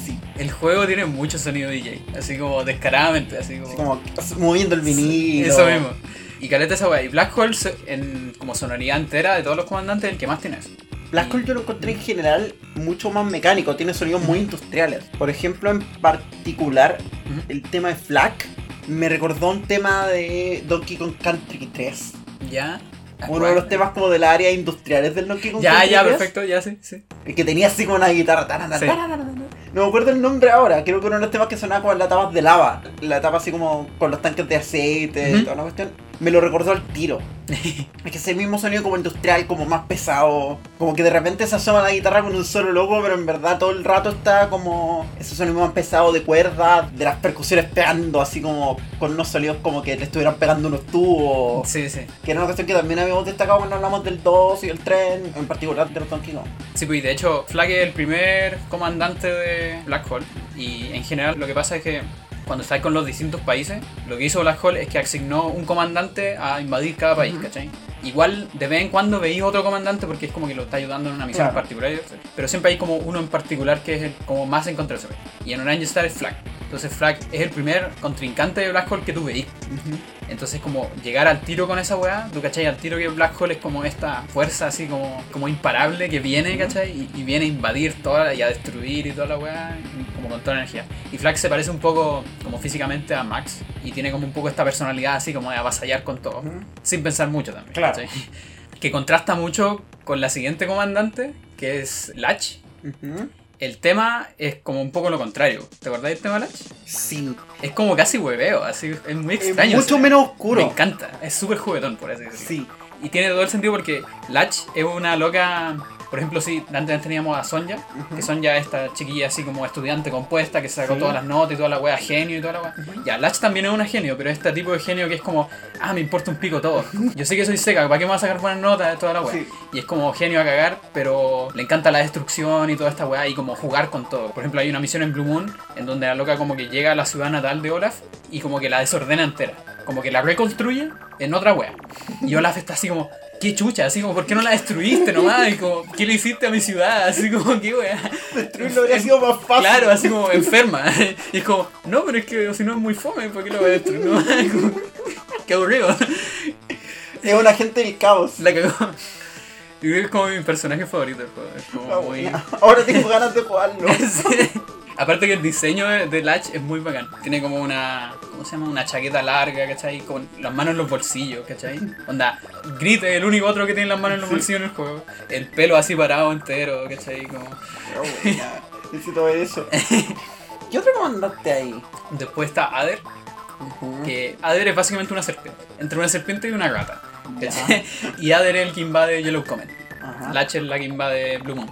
Sí.
El juego tiene mucho sonido DJ, así como descaradamente, así como.
Así como moviendo el vinilo.
Eso mismo. Y caleta esa weá. Y Black Hole, en, como sonoridad entera de todos los comandantes, el que más tiene eso.
Black Hole yo lo encontré en general mucho más mecánico, tiene sonidos muy industriales. Por ejemplo, en particular, el tema de Flak me recordó un tema de Donkey Kong Country 3.
Ya.
Uno de los temas como de las áreas industriales del Donkey Kong
Ya,
Country
ya,
3,
perfecto, ya sí, sí.
el que tenía así como una guitarra. tarara,
Sí.
No me acuerdo el nombre ahora, creo que uno de los temas que sonaba como en la tapa de lava. La tapa así como con los tanques de aceite toda la cuestión. Me lo recordó al tiro. <laughs> Es que ese mismo sonido como industrial, como más pesado. Como que de repente se asoma la guitarra con un solo loco, pero en verdad todo el rato está como ese sonido más pesado de cuerdas, de las percusiones pegando así como con unos sonidos como que le estuvieran pegando unos tubos.
Sí, sí.
Que era una cuestión que también habíamos destacado cuando hablamos del 2 y el 3, en particular de los Kong.
Sí, pues y de hecho, Flag es el primer comandante de Black Hole. Y en general lo que pasa es que cuando estáis con los distintos países, lo que hizo Black Hole es que asignó un comandante a invadir cada país. ¿cachai? Igual de vez en cuando veis otro comandante porque es como que lo está ayudando en una misión
Claro.
en particular. Pero siempre hay como uno en particular que es el como más en contra. Y en Orange Star es Flag. Entonces Flag es el primer contrincante de Black Hole que tú veis. Entonces como llegar al tiro con esa weá, tú cachai, al tiro que Black Hole es como esta fuerza así como, como imparable que viene, cachai, y, y viene a invadir toda y a destruir y toda la weá, como con toda la energía. Y Flag se parece un poco como físicamente a Max y tiene como un poco esta personalidad así como de avasallar con todo, sin pensar mucho también.
Claro.
¿cachai? Que contrasta mucho con la siguiente comandante, que es Latch. El tema es como un poco lo contrario. ¿Te acordás del tema Latch?
Sí.
Es como casi hueveo, así, es muy
Es
extraño.
mucho
ese-
menos
Me
oscuro.
encanta, es súper juguetón, por así decirlo.
Sí.
Y tiene todo el sentido porque Latch es una loca. Por ejemplo, si antes teníamos a Sonja, que Sonja es esta chiquilla así como estudiante compuesta que sacó
Sí.
todas las notas y toda la wea, genio y toda la wea. Ya, Latch también es una genio, pero este tipo de genio que es como, ah, me importa un pico todo. Yo sé que soy seca, ¿para qué me vas a sacar buenas notas? Toda la wea.
Sí.
Y es como genio a cagar, pero le encanta la destrucción y toda esta weá y como jugar con todo. Por ejemplo, hay una misión en Blue Moon en donde la loca como que llega a la ciudad natal de Olaf y como que la desordena entera. Como que la reconstruye en otra weá. Y Olaf está así como, qué chucha, así como, ¿por qué no la destruiste nomás? Y como, ¿qué le hiciste a mi ciudad? Así como, qué weá.
Destruirlo habría sido más fácil.
Claro, así como enferma. Y es como, no, pero es que si no es muy fome, ¿por qué lo voy a destruir? No, <laughs> como, qué aburrido.
Es un agente del caos.
La cagó. Que es como mi personaje favorito del juego. Es como muy...
Ahora tengo ganas de jugarlo. <laughs>
Sí. Aparte que el diseño de, de Latch es muy bacán. Tiene como una. ¿Cómo se llama? Una chaqueta larga, ¿cachai? Con las manos en los bolsillos, ¿cachai? <laughs> Onda, Grit es el único otro que tiene las manos en los
Sí.
bolsillos en el juego. El pelo así parado entero, ¿cachai? Como...
Oh, <laughs> buena. Necesito ver eso. <laughs> ¿Qué otro comandante ahí?
Después está Ader, que Ader es básicamente una serpiente. Entre una serpiente y una. ¿cachai? Y Ader es el que invade Yellow Comet. Latch es la que invade Blue Moon.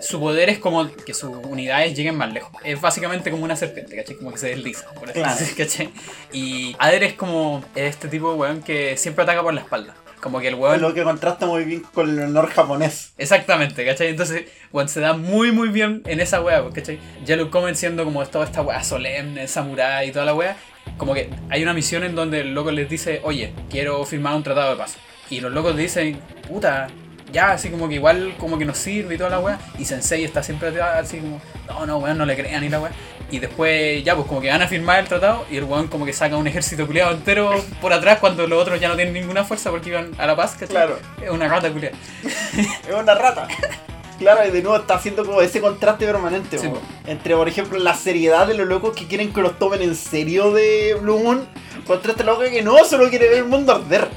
Su poder es como que sus unidades lleguen más lejos. Es básicamente como una serpiente, ¿cachai? Como que se desliza, por así
Claro.
Y Ader es como este tipo de weón que siempre ataca por la espalda. Como que el weón...
Lo que contrasta muy bien con el honor japonés.
Exactamente, ¿cachai? Entonces, weón, se da muy muy bien en esa wea, ¿cachai? Yellow Comet siendo como toda esta wea solemne, samurai y toda la wea. Como que hay una misión en donde el loco les dice, oye, quiero firmar un tratado de paz. Y los locos dicen, puta, ya, así como que igual como que nos sirve y toda la wea. Y Sensei está siempre así como, no, no, weón, no le crean ni la wea. Y después, ya, pues como que van a firmar el tratado y el weón como que saca un ejército culiado entero por atrás cuando los otros ya no tienen ninguna fuerza porque iban a la paz, ¿cachai?
Claro.
Es una rata culiada. <laughs>
Es una rata. Claro, y de nuevo está haciendo como ese contraste permanente,
Sí,
po. entre por ejemplo la seriedad de los locos que quieren que los tomen en serio de Blue Moon, contra este loco que no, solo quiere ver el mundo arder.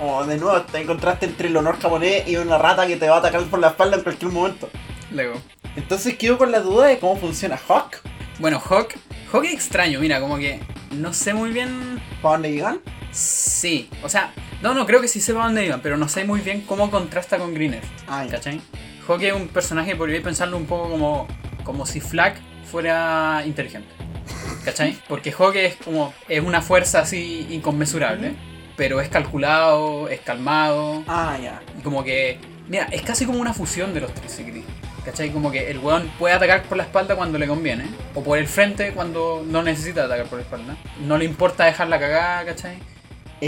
O de nuevo está en contraste entre el honor japonés y una rata que te va a atacar por la espalda en cualquier momento.
Luego.
Entonces quedo con la duda de cómo funciona Hawk.
Bueno, Hawk. Hawk es extraño, mira, como que no sé muy bien.
¿Para dónde llegan?
Sí, o sea, no, no, creo que sí sepa dónde iban, pero no sé muy bien cómo contrasta con Greener.
Ah, ya.
¿Cachai? Hawk es un personaje, podría pensarlo un poco como, como si Flag fuera inteligente. ¿Cachai? <laughs> Porque Hawk es como. es una fuerza así inconmensurable. Pero es calculado, es calmado.
Ah, ya.
Y como que. Mira, es casi como una fusión de los tres Gris. ¿Cachai? Como que el weón puede atacar por la espalda cuando le conviene. O por el frente cuando no necesita atacar por la espalda. No le importa dejar la cagada, ¿cachai?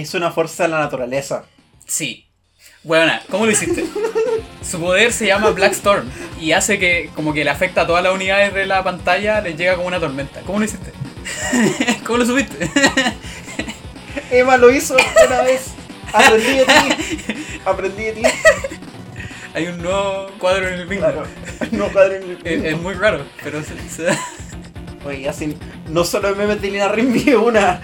es una fuerza de la naturaleza.
Sí. Bueno, ¿cómo lo hiciste? <laughs> Su poder se llama Black Storm y hace que como que le afecta a todas las unidades de la pantalla, les llega como una tormenta. ¿Cómo lo hiciste? <laughs> ¿Cómo lo subiste?
Emma lo hizo una vez. Aprendí de ti. Aprendí de ti.
Hay un nuevo cuadro en el bingo.
Claro. No cuadro en el
Es, es muy raro, pero se, se da.
Oye, así, no solo el meme de Lina Rimbi, una.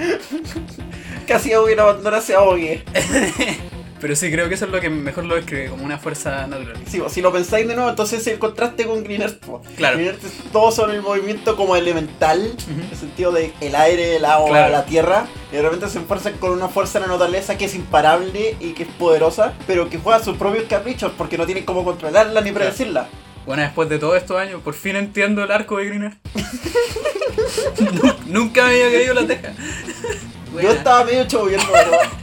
Casi la bandera se ahogue. <laughs>
Pero sí, creo que eso es lo que mejor lo describe, como una fuerza natural.
Sí, pues, si lo pensáis de nuevo, entonces el contraste con Green Earth.
Claro.
Green Earth es todo sobre el movimiento como elemental, en el sentido de el aire, el agua,
Claro.
la tierra. Y de repente se enfuerzan con una fuerza de la naturaleza que es imparable y que es poderosa, pero que juega sus propios caprichos porque no tienen cómo controlarla ni predecirla.
Bueno, después de todos estos años, por fin entiendo el arco de Greener. <laughs> Nunca me había caído la teja.
Yo estaba medio choviendo, pero.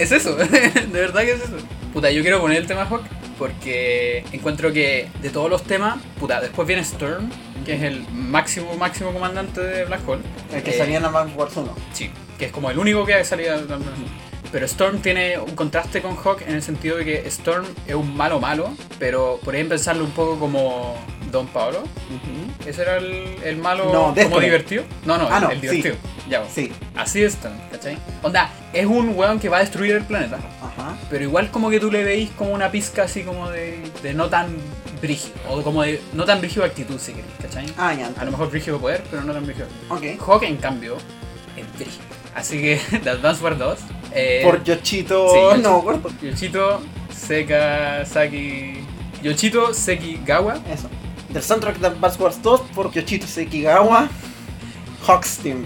Es eso, <laughs> de verdad que es eso. Puta, yo quiero poner el tema Hawk porque encuentro que de todos los temas, puta, después viene Storm, que es el máximo, máximo comandante de Black Hole.
El que
Eh,
salía en la Mark Wars 1.
Sí, que es como el único que salía. Pero Storm tiene un contraste con Hawk en el sentido de que Storm es un malo malo, pero podrían pensarlo un poco como Don Pablo. ¿Ese era el, el malo
No,
como divertido? No, no,
Ah,
el,
no,
el
sí.
divertido. Ya, pues.
Sí.
Así es Storm, ¿cachai? Onda, es un weón que va a destruir el planeta,
Ajá.
pero igual como que tú le veis como una pizca así como de, de no tan brígido, o como de no tan brígido actitud, si queréis, ¿cachai?
Ah, ya.
A lo mejor brígido poder, pero no tan brígido.
Ok.
Hawk, en cambio, es brígido. Así que, <laughs> de Advance War 2. Eh,
Por Yoshito.
sí, Yoshi-
no, acuerdo.
Yoshito Seka Saki. Yoshito Sekigawa.
Eso. Del soundtrack de Advance Wars 2 por Yoshito Sekigawa. Hawks Team.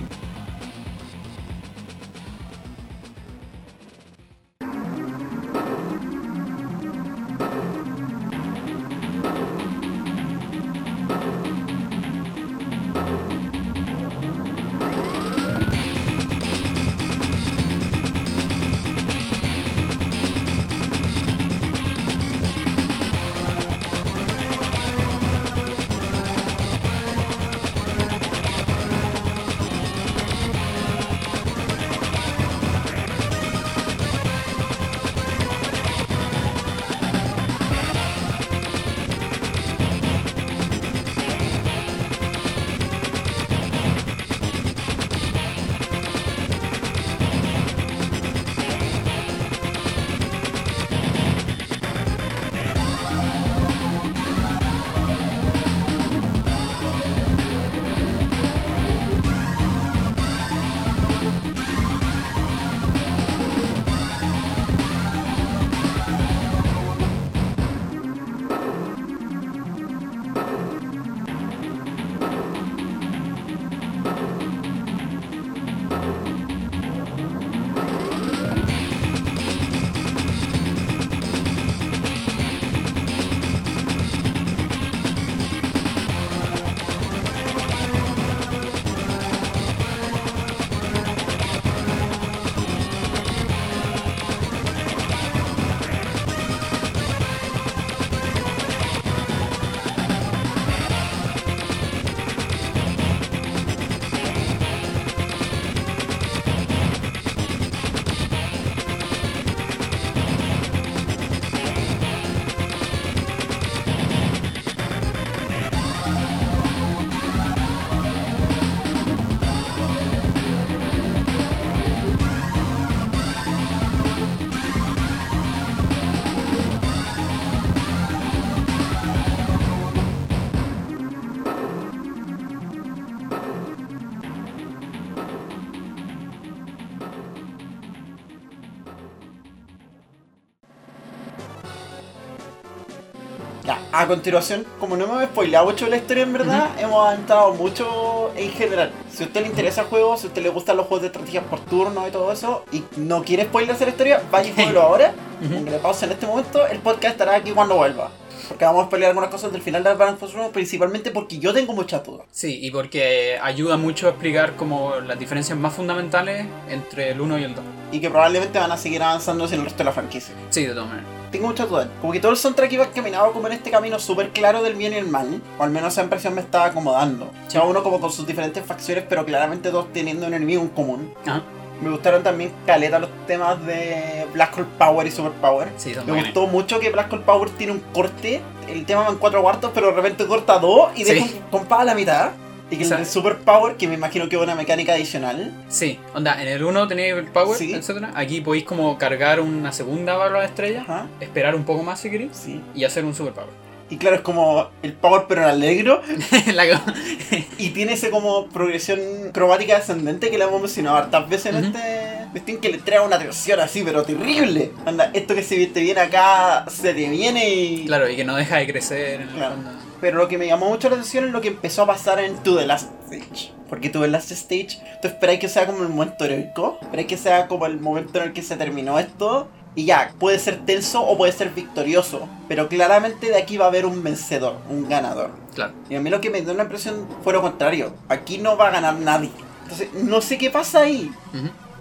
A continuación, como no me he spoileado mucho la historia en verdad, hemos avanzado mucho en general. Si a usted le interesa el juego, si a usted le gustan los juegos de estrategia por turno y todo eso, y no quiere spoilerse la historia, vaya y <laughs> jueguelo ahora.
Ujú.
Aunque le pause en este momento, el podcast estará aquí cuando vuelva. Porque vamos a pelear algunas cosas del final de Advance Wars 1, principalmente porque yo tengo muchas dudas.
Sí, y porque ayuda mucho a explicar como las diferencias más fundamentales entre el 1 y el 2.
Y que probablemente van a seguir avanzando sin el resto de la franquicia.
Sí, de todas maneras.
Tengo muchas dudas. Como que todo el soundtrack iba caminado como en este camino súper claro del bien y el mal. O al menos esa impresión me estaba acomodando. Cada uno como con sus diferentes facciones, pero claramente todos teniendo un enemigo en común.
Ajá.
Me gustaron también caleta los temas de Black Hole Power y Super Power.
Sí, son
Me gustó mucho que Black Hole Power tiene un corte, el tema va en cuatro cuartos, pero de repente corta dos y deja
Sí.
un compás a la mitad. Y que de Super Power, que me imagino que es una mecánica adicional.
Sí, onda, en el 1 tenéis el power,
Sí.
etcétera. Aquí podéis como cargar una segunda barra de estrella,
Ajá.
esperar un poco más si queréis,
Sí.
y hacer un super power.
Y claro, es como el Power pero en alegro. <laughs>
La <laughs>
Y tiene ese como progresión cromática ascendente que le hemos mencionado hartas veces en
Ujú.
este. Cuestión que le trae una tensión así, pero terrible. Anda, esto que se te viene acá, se te viene y.
claro, y que no deja de crecer en
Claro. Pero lo que me llamó mucho la atención es lo que empezó a pasar en To The Last Stage. Porque To The Last Stage, tú esperáis que sea como el momento heroico, esperáis que sea como el momento en el que se terminó esto. Y ya, puede ser tenso o puede ser victorioso. Pero claramente de aquí va a haber un vencedor, un ganador.
Claro.
Y a mí lo que me dio la impresión fue lo contrario. Aquí no va a ganar nadie. Entonces, no sé qué pasa ahí.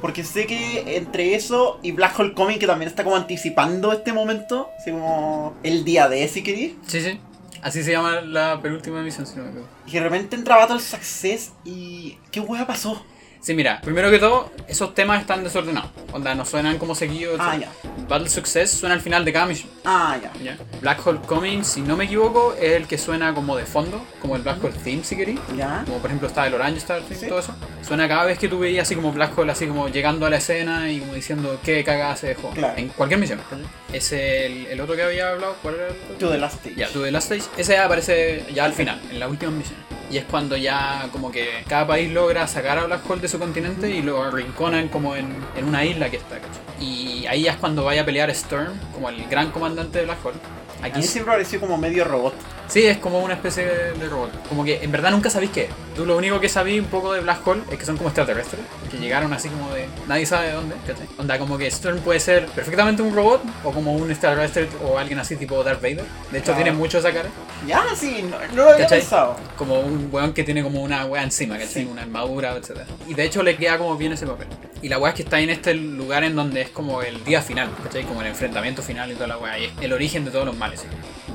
Porque sé que entre eso y Black Hole Coming, que también está como anticipando este momento, así como el día de, si queréis.
Sí, sí. Así se llama la penúltima emisión, si no me equivoco.
Y de repente entra Battle Success y. ¿Qué hueá pasó?
Sí, mira, primero que todo, esos temas están desordenados. Onda, no suenan como seguidos.
Ah,
etcétera. Battle Success suena al final de cada misión.
Ah, ya.
¿ya? Black Hole Coming, si no me equivoco, es el que suena como de fondo, como el Black Hole Theme, si queréis.
Ya.
Como por ejemplo está el Orange Star Theme,
Sí.
todo eso. Suena cada vez que tú veías así como Black Hole, así como llegando a la escena y como diciendo qué cagada se dejó.
Claro.
En cualquier misión. Es el, el otro que había hablado, ¿cuál era el otro?
To The Last Stage.
Ya, To The Last Stage. Ese aparece ya al final, en la última misión. Y es cuando ya como que cada país logra sacar a Black Hole de su continente y lo arrinconan como en, en una isla que está, ¿cachai? Y ahí ya es cuando vaya a pelear Stern, como el gran comandante de Black Hole. Aquí
siempre pareció como medio robot.
Sí, es como una especie de, robot. Como que en verdad nunca sabéis qué es. Tú lo único que sabéis un poco de Black Hole es que son como extraterrestres. Que llegaron así como de... Nadie sabe de dónde, ¿cachai? Onda como que Stern puede ser perfectamente un robot o como un extraterrestre o alguien así tipo Darth Vader. De hecho
Ah.
tiene mucho esa cara.
Ya, sí, no, no lo había
¿Cachai?
pensado.
Como un weón que tiene como una wea encima, ¿cachai?
Sí.
Una armadura, etc. Y de hecho le queda como bien ese papel. Y la wea es que está en este lugar en donde es como el día final, ¿cachai? Como el enfrentamiento final y toda la wea. Y es el origen de todos los males. ¿Sí?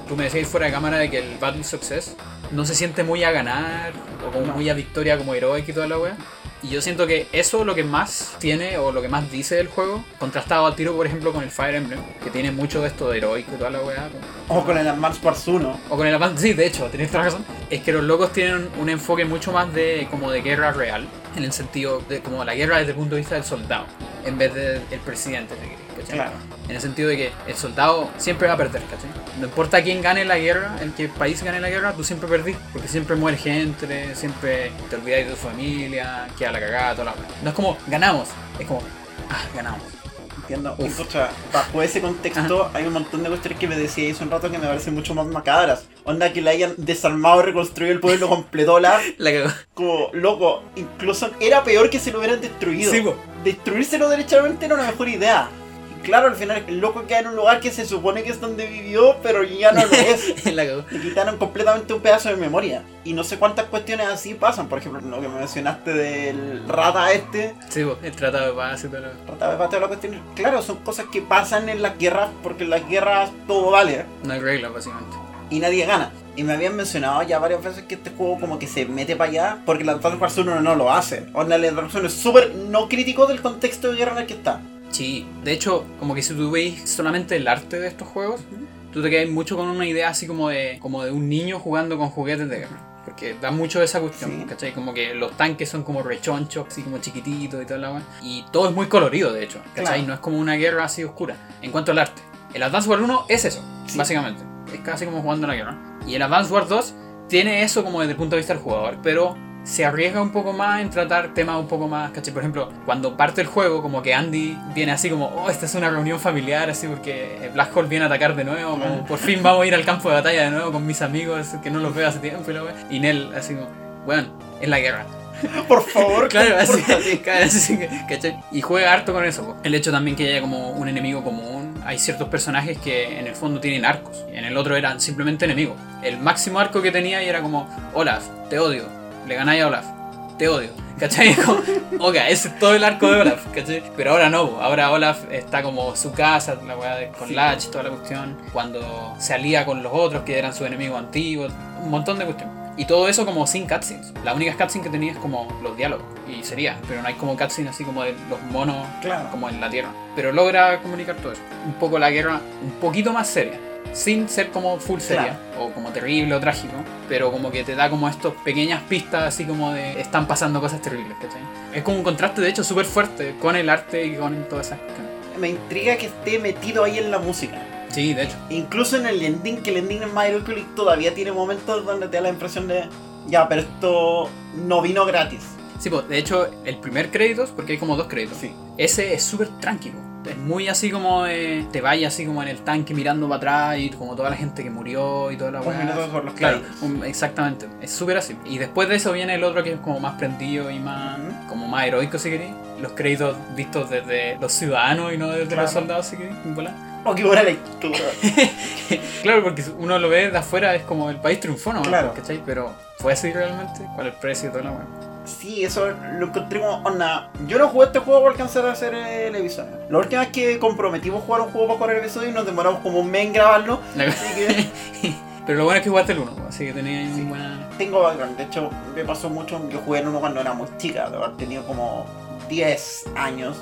Tú me decías fuera de cámara de que el Battle Success no se siente muy a ganar o como
No.
muy a victoria como heroic y toda la wea. Y yo siento que eso lo que más tiene o lo que más dice del juego, contrastado al tiro, por ejemplo, con el Fire Emblem, que tiene mucho de esto de heroico y toda la wea. como-
O con el Advance Wars 1.
o con el avance, sí, de hecho, tenéis razón. Es que los locos tienen un enfoque mucho más de como de guerra real, en el sentido de como la guerra desde el punto de vista del soldado, en vez del presidente, si queréis, ¿cachai?
Claro.
En el sentido de que el soldado siempre va a perder, ¿cachai? No importa quién gane la guerra, en qué país gane la guerra, tú siempre perdís, porque siempre muere gente, siempre te olvidáis de tu familia, queda la cagada, toda la. No es como, ganamos, es como, ah, ganamos.
Entiendo. Y, pucha, bajo ese contexto hay un montón de cuestiones que me decía hace un rato que me parecen mucho más macabras. Onda que le hayan desarmado reconstruido el pueblo completo la <laughs>
La cagó.
como loco. Incluso era peor que si lo hubieran destruido.
Sí.
Destruírselo derechamente era una mejor idea. Claro, al final el loco queda en un lugar que se supone que es donde vivió, pero ya no lo es. <laughs>
la.
Le quitaron completamente un pedazo de memoria. Y no sé cuántas cuestiones así pasan. Por ejemplo, lo que me mencionaste del rata este.
Sí, el tratado de paz y todo lo
Rata de pateo, la cuestión. Claro, son cosas que pasan en las guerras porque en las guerras todo vale.
No hay reglas, básicamente.
y nadie gana. Y me habían mencionado ya varias veces que este juego como que se mete para allá porque el Advance Wars 1 no lo hace. El Advance Wars 1 es súper no crítico del contexto de guerra en el que está.
Sí, de hecho, como que si tú veis solamente el arte de estos juegos, tú te quedas mucho con una idea así como de, como de un niño jugando con juguetes de guerra. Porque da mucho de esa cuestión,
Sí.
¿cachai? Como que los tanques son como rechonchos, así como chiquititos y toda la. Y todo es muy colorido, de hecho, ¿cachai?
Claro.
No es como una guerra así oscura. En cuanto al arte, el Advance Wars 1 es eso,
Sí.
básicamente. Es casi como jugando la guerra. Y el Advance Wars 2 tiene eso como desde el punto de vista del jugador, pero se arriesga un poco más en tratar temas un poco más, ¿cachai? Por ejemplo, cuando parte el juego, como que Andy viene así como, oh, esta es una reunión familiar, así porque Black Hole viene a atacar de nuevo, como por fin vamos a ir al campo de batalla de nuevo con mis amigos que no los veo hace tiempo y la wea. Y Nell así como, bueno, es la guerra. <laughs>
Por favor, <laughs>
Claro, así, claro, así ¿cachai? Y juega harto con eso. El hecho también que haya como un enemigo común. Hay ciertos personajes que en el fondo tienen arcos. Y en el otro eran simplemente enemigos. El máximo arco que tenía y era como, Olaf, te odio. Le ganáis a Olaf, te odio. ¿Cachai? <laughs> Como, ok, ese es todo el arco de Olaf, ¿cachai? Pero ahora no, ahora Olaf está como su casa, la weá de- con
Sí.
Latch, toda la cuestión. Cuando se alía con los otros que eran sus enemigos antiguos, un montón de cuestiones. Y todo eso como sin cutscenes. Las únicas cutscenes que tenía es como los diálogos. Y sería, pero no hay como cutscenes así como de los monos
Claro.
como en la Tierra. Pero logra comunicar todo eso. Un poco la guerra un poquito más seria. Sin ser como full seria o como terrible o trágico, pero como que te da como estas pequeñas pistas así como de están pasando cosas terribles, ¿cachai? Es como un contraste de hecho súper fuerte con el arte y con todas esas.
Me intriga que esté metido ahí en la música.
Sí, de hecho.
Incluso en el ending, que el ending en My Click todavía tiene momentos donde te da la impresión de. Ya, pero esto no vino gratis.
Sí, pues de hecho el primer crédito, porque hay como dos créditos,
Sí.
ese es súper tranquilo. Es muy así como de, te vayas así como en el tanque mirando para atrás y como toda la gente que murió y toda la
Un minuto por los
Claro, un- exactamente. Es súper así. Y después de eso viene el otro que es como más prendido y más,
Ujú.
como más heroico si queréis. Los créditos vistos desde los ciudadanos y no desde
Claro.
los soldados si queréis.
Oh, qué buena lectura. <laughs>
Claro, porque uno lo ve de afuera es como el país triunfó, ¿no?
Claro.
¿Cachai? Pero ¿fue así realmente? ¿Cuál es el precio y toda la weá?
Sí, eso lo encontré como onda. Yo no jugué este juego por alcanzar a hacer el episodio. La última vez que comprometimos jugar un juego para jugar el episodio y nos demoramos como un mes en grabarlo.
La-
Así que <laughs>
Pero lo bueno es que jugaste el 1, así que tenía
Sí.
buena.
tengo background. De hecho, me pasó mucho. Yo jugué en uno cuando era muy chica, de haber tenido como 10 años.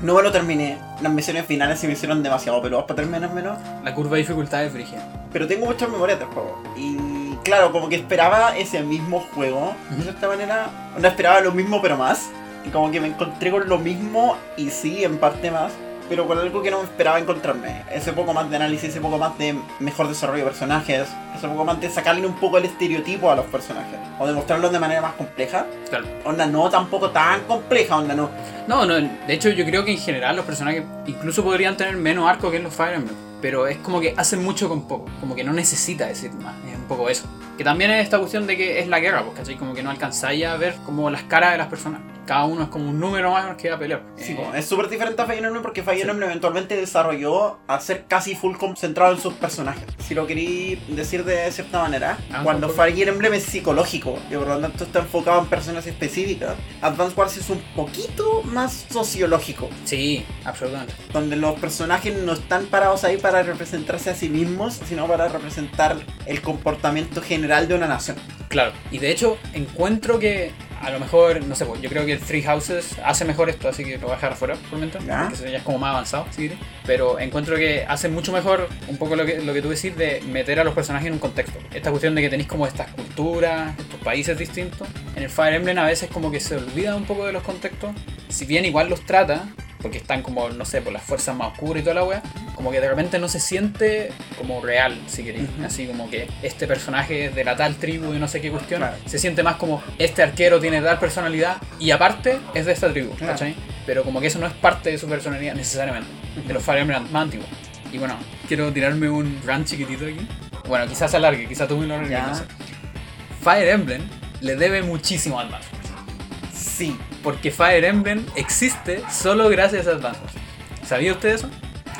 No me lo terminé. Las misiones finales se me hicieron demasiado peludas para terminármelo.
La curva de dificultad es frigia.
Pero tengo muchas memorias del juego. Y claro, como que esperaba ese mismo juego. De cierta manera, no esperaba lo mismo, pero más. Y como que me encontré con lo mismo y sí, en parte más. Pero con algo que no esperaba encontrarme. Ese poco más de análisis, ese poco más de mejor desarrollo de personajes. Ese poco más de sacarle un poco el estereotipo a los personajes. O de mostrarlos de manera más compleja.
Claro.
Onda no tampoco tan compleja, onda no.
No, no, de hecho yo creo que en general los personajes incluso podrían tener menos arco que en los Fire Emblem. Pero es como que hacen mucho con poco. Como que no necesita decir más. Es un poco eso. Que también es esta cuestión de que es la guerra, pues, ¿cachai? Como que no alcanzáis a ver como las caras de las personas. Cada uno es como un número más que va a pelear.
Sí,
Eh,
es súper diferente a Fire Emblem porque Fire
Sí.
Emblem eventualmente desarrolló a ser casi full concentrado en sus personajes. Si lo querí decir de cierta manera,
Ah,
cuando. Fire Emblem es psicológico y por lo tanto está enfocado en personas específicas, Advance Wars es un poquito más sociológico,
Sí, absolutamente.
donde los personajes no están parados ahí para representarse a sí mismos, sino para representar el comportamiento general de una nación.
Claro, y de hecho encuentro que a lo mejor, no sé, pues, yo creo que el Three Houses hace mejor esto, así que lo voy a dejar afuera por el momento,
Ya.
porque eso ya es como más avanzado, quieres. Pero encuentro que hace mucho mejor un poco lo que, lo que tú decís de meter a los personajes en un contexto. Esta cuestión de que tenéis como estas culturas, estos países distintos. En el Fire Emblem a veces como que se olvida un poco de los contextos, si bien igual los trata, porque están como, no sé, por las fuerzas más oscuras y toda la wea, como que de repente no se siente como real, si queréis.
Ujú.
Así como que este personaje es de la tal tribu y no sé qué cuestión,
Claro.
se siente más como este arquero tiene tal personalidad y aparte es de esta tribu,
Claro.
¿cachai? Pero como que eso no es parte de su personalidad necesariamente, de los Fire Emblem más antiguos. Y bueno, quiero tirarme un rant chiquitito aquí. Bueno, quizás se alargue, quizás tú me lo alargues, no sé. Fire Emblem le debe muchísimo a Advance Wars.
Sí,
Porque Fire Emblem existe solo gracias a Advance Wars. ¿Sabía usted eso?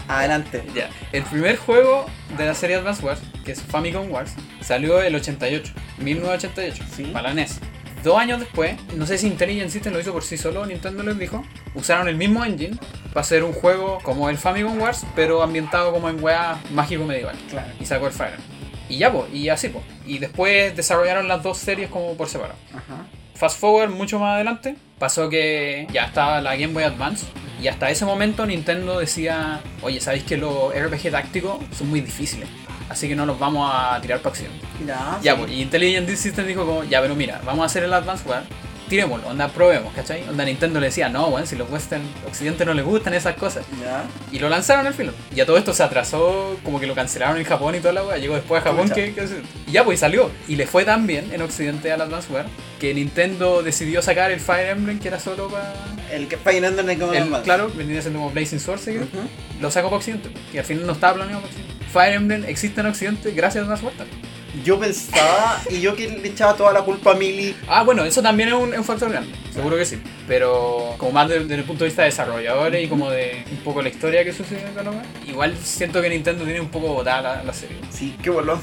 adelante.
Ya. El primer juego de la serie Advance Wars, que es Famicom Wars, salió el 88, 1988,
Sí.
para la NES. Dos años después, no sé si Intelligent System lo hizo por sí solo, Nintendo les dijo, usaron el mismo engine para hacer un juego como el Famicom Wars, pero ambientado como en weá mágico medieval.
Claro.
Y sacó el Fire Emblem. Y ya, pues, y así, pues. Y después desarrollaron las dos series como por separado.
Ajá.
Fast forward mucho más adelante, pasó que ya estaba la Game Boy Advance y hasta ese momento Nintendo decía, oye, ¿sabéis que los RPG tácticos son muy difíciles? Así que no los vamos a tirar para Occidente.
Ya,
Ya, pues, y Intelligent System dijo como, ya, pero mira, vamos a hacer el Advance War, tirémoslo, onda, probemos, ¿cachai? Onda Nintendo le decía, no, bueno, si los Western, Occidente no les gustan esas cosas.
Ya.
Y lo lanzaron al filo. Y a todo esto se atrasó, como que lo cancelaron en Japón y toda la weá. Llegó después a Japón que, que- Y ya, pues salió. Y le fue tan bien en Occidente al Advance War que Nintendo decidió sacar el Fire Emblem, que era solo para.
El que Fire Emblem es como
El,
más.
claro, venía siendo como Blazing Sword, ¿sí?
Ujú.
Lo sacó para Occidente. Y al final no estaba planeado para Occidente. Fire Emblem existe en Occidente gracias a Advance War. también.
Yo pensaba, y yo que le echaba toda la culpa a Mili.
Ah, bueno, eso también es un, es un factor grande, seguro que sí. Pero como más de- desde el punto de vista de desarrolladores y como de un poco la historia que sucede la weá, igual siento que Nintendo tiene un poco botada la, la serie.
Sí, qué bolón.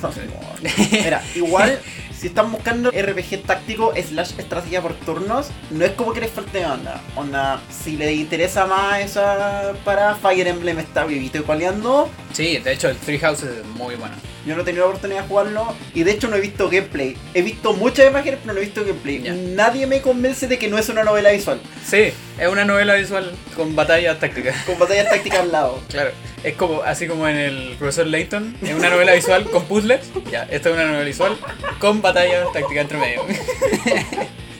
Mira, <laughs> igual, si están buscando RPG táctico slash estrategia por turnos, no es como que les falte de onda. Onda, si les interesa más esa para Fire Emblem está vivito y coleando.
Sí, de hecho el Three Houses es muy bueno.
Yo no he tenido la oportunidad de jugarlo y de hecho no he visto gameplay. He visto muchas imágenes, pero no he visto gameplay. Nadie me convence de que no es una novela visual,
Sí, es una novela visual con batallas tácticas.
con batallas tácticas al lado. <laughs>
Claro, es como así como en el profesor Layton, es una novela visual con puzzles. Ya, esta es una novela visual con batallas tácticas entre medio. <laughs>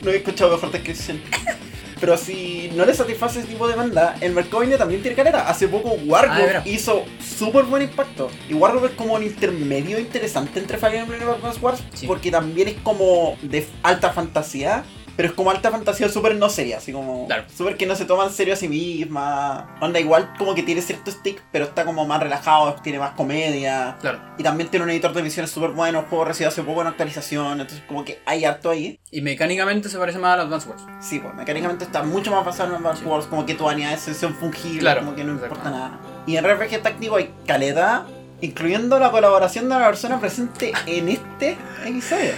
No he escuchado mejor descripción. <laughs> Pero si no le satisface ese tipo de demanda, el mercado también tiene caleta. Hace poco
Ah, de
Wargroup
veras.
hizo súper buen impacto. Y Wargroup es como un intermedio interesante entre Fire Emblem y Advance Wars,
Sí.
porque también es como de alta fantasía. Pero es como alta fantasía súper no seria, así como
Claro.
súper que no se toma en serio a sí misma. Onda igual como que tiene cierto stick, pero está como más relajado, tiene más comedia.
Claro.
Y también tiene un editor de misiones súper bueno, el juego recibió hace poco una actualización, entonces como que hay harto ahí.
Y mecánicamente se parece más al Advance Wars.
Sí, pues mecánicamente está mucho más basado en Advance
Sí.
Wars, como que tu unidades son fungibles,
Claro,
como que no importa nada. Y en RPG táctico hay caleta, incluyendo la colaboración de la persona presente en este episodio.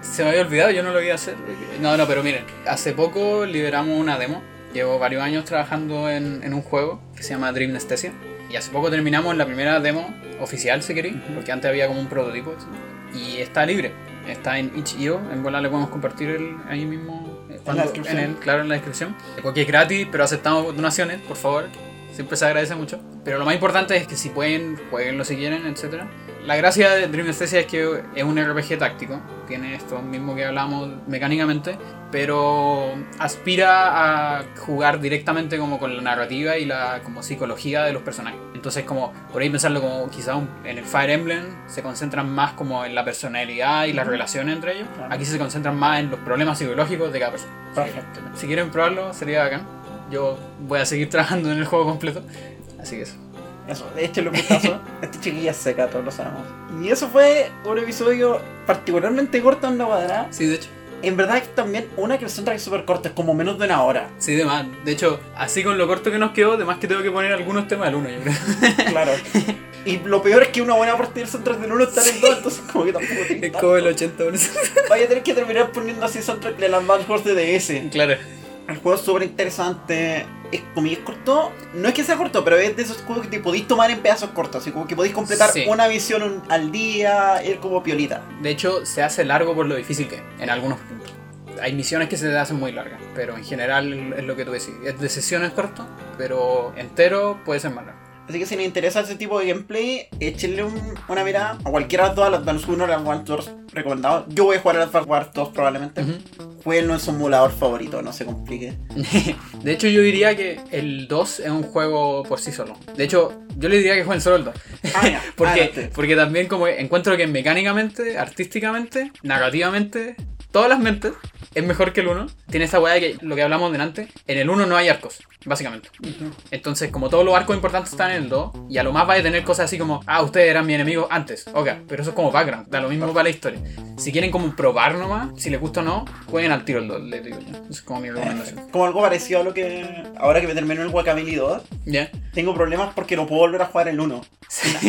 Se me había olvidado, yo no lo iba a hacer. No, no, pero miren, hace poco liberamos una demo. Llevo varios años trabajando en, en un juego que se llama Dream Anesthesia. Y hace poco terminamos la primera demo oficial, si queréis, porque antes había como un prototipo. ¿sí? Y está libre. Está en itch.io. En bola le podemos compartir el, ahí mismo. cuando-
descripción.
el- claro, en la descripción. Porque es gratis, pero aceptamos donaciones, por favor. Siempre se agradece mucho. Pero lo más importante es que si pueden, jueguenlo si quieren, etc. La gracia de Dream Anesthesia es que es un RPG táctico. Tiene esto mismo que hablamos mecánicamente. Pero aspira a jugar directamente como con la narrativa y la como psicología de los personajes. Entonces como por ahí pensarlo como quizá un- en el Fire Emblem se concentran más como en la personalidad y las relaciones entre ellos. Aquí se concentran más en los problemas psicológicos de cada persona.
Perfecto.
Si quieren probarlo, sería bacán. Yo voy a seguir trabajando en el juego completo. Así que eso.
Eso, échenle un vistazo. Esta chiquilla es <laughs> seca, todos lo sabemos. Y eso fue un episodio particularmente corto en la cuadrada.
Sí, de hecho.
En verdad es también una soundtrack es súper corto, es como menos de una hora.
Sí, de más. De hecho, así con lo corto que nos quedó, de más que tengo que poner algunos temas del uno, yo creo. <laughs>
Claro. Y lo peor es que una buena parte del soundtrack del 1 está en el 2, entonces como que tampoco tiene
Es como el 80 minutos.
Vaya a tener que terminar poniendo así soundtrack de las Advance Wars de DS.
Claro.
El juego es súper interesante. Es como que es corto. No es que sea corto, pero es de esos juegos que te podéis tomar en pedazos cortos. Así como que podéis completar
Sí.
una misión un- al día, ir como piolita.
De hecho, se hace largo por lo difícil que es, en algunos puntos. Hay misiones que se te hacen muy largas, pero en general es lo que tú decís. Es de sesiones corto, pero entero puede ser más largo.
Así que si les interesa ese tipo de gameplay, échenle un- una mirada a cualquiera de todas las Advance 1 o las Advance Wars recomendados. Yo voy a jugar a las Advance Wars 2 probablemente.
Ujú.
Jueguenlo en su emulador favorito, no se complique. <laughs>
De hecho, yo diría que el 2 es un juego por sí solo. De hecho, yo le diría que jueguen solo el 2.
Ah, ya. <laughs>
Porque,
adelante.
porque también como encuentro que mecánicamente, artísticamente, narrativamente, todas las mentes es mejor que el 1. Tiene esta weá de que lo que hablamos delante, en el 1 no hay arcos, básicamente.
Ujú.
Entonces, como todos los arcos importantes están en el 2, y a lo más vaya a tener cosas así como, ah, ustedes eran mi enemigo antes, ok, pero eso es como background, da lo mismo para la historia. Si quieren como probar nomás, si les gusta o no, jueguen al tiro el 2, les digo yo. Esa es como mi recomendación. <laughs>
Como algo parecido a lo que. Ahora que me terminó el Guacamole 2,
¿Ya?
tengo problemas porque no puedo volver a jugar el 1.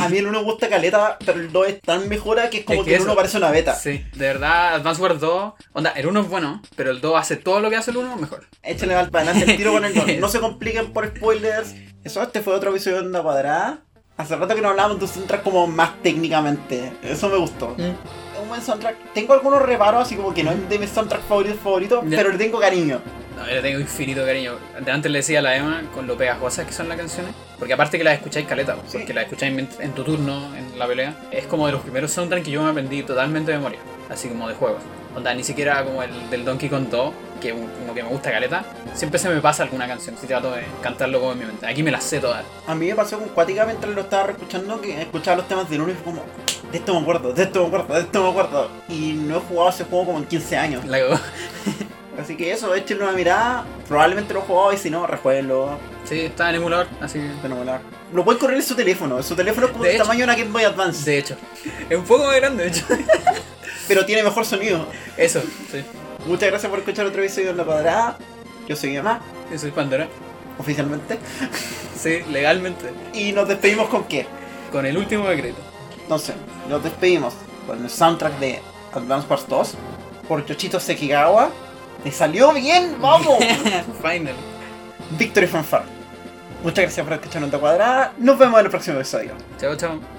A mí el 1 me gusta caleta, pero el 2 es tan mejora que es como
Es que
que, el
eso-
1 parece una beta.
Sí, de verdad, Advance Wars 2, onda, el 1 es bueno, pero el 2 hace todo lo que hace el 1 mejor.
Échale mal para adelante el tiro con el 2. <laughs> No se compliquen por spoilers. Eso, este fue otro episodio de Onda Cuadrada. Hace rato que no hablábamos de un soundtrack como más técnicamente. Eso me gustó.
Mm.
Es un buen soundtrack. Tengo algunos reparos, así como que no es de mis soundtracks favoritos favoritos, pero le tengo cariño.
No, yo le tengo infinito cariño. De antes le decía a la Emma con lo pegajosas que son las canciones. Porque aparte que las escucháis caleta,
Sí.
porque las escucháis en, en tu turno, en la pelea. Es como de los primeros soundtracks que yo me aprendí totalmente de memoria. Así como de juegos. Onda, ni siquiera como el del Donkey Kong 2, que uno que me gusta caleta. Siempre se me pasa alguna canción, si trato de cantarlo como en mi mente. Aquí me las sé todas.
A mí me pasó con Cuática mientras lo estaba escuchando que escuchaba los temas del 1 y fue como, de esto me acuerdo, de esto me acuerdo, de esto me acuerdo. Y no he jugado ese juego como en 15 años.
La. <laughs>
Así que eso, échenle una mirada. Probablemente lo he jugado y si no, rejueguenlo.
Sí, está en emulador, así que...
Fenomenal. Lo pueden correr en su teléfono. Su teléfono es como
De
el
hecho.
tamaño de una Game Boy Advance.
De hecho. Es un poco más grande, de hecho. <laughs>
Pero tiene mejor sonido.
Eso, sí.
Muchas gracias por escuchar otro episodio de La Cuadrada. Yo soy Emma,
Yo soy Pandora.
oficialmente.
Sí, legalmente.
Y nos despedimos con qué?
Con el último decreto.
No sé, nos despedimos con el soundtrack de Advance Wars 2 por Yoshito Sekigawa. ¡Le salió bien! ¡Vamos! <laughs>
Final.
Victory Fanfare. Muchas gracias por escuchar Onda Cuadrada. Nos vemos en el próximo episodio.
Chao, chao.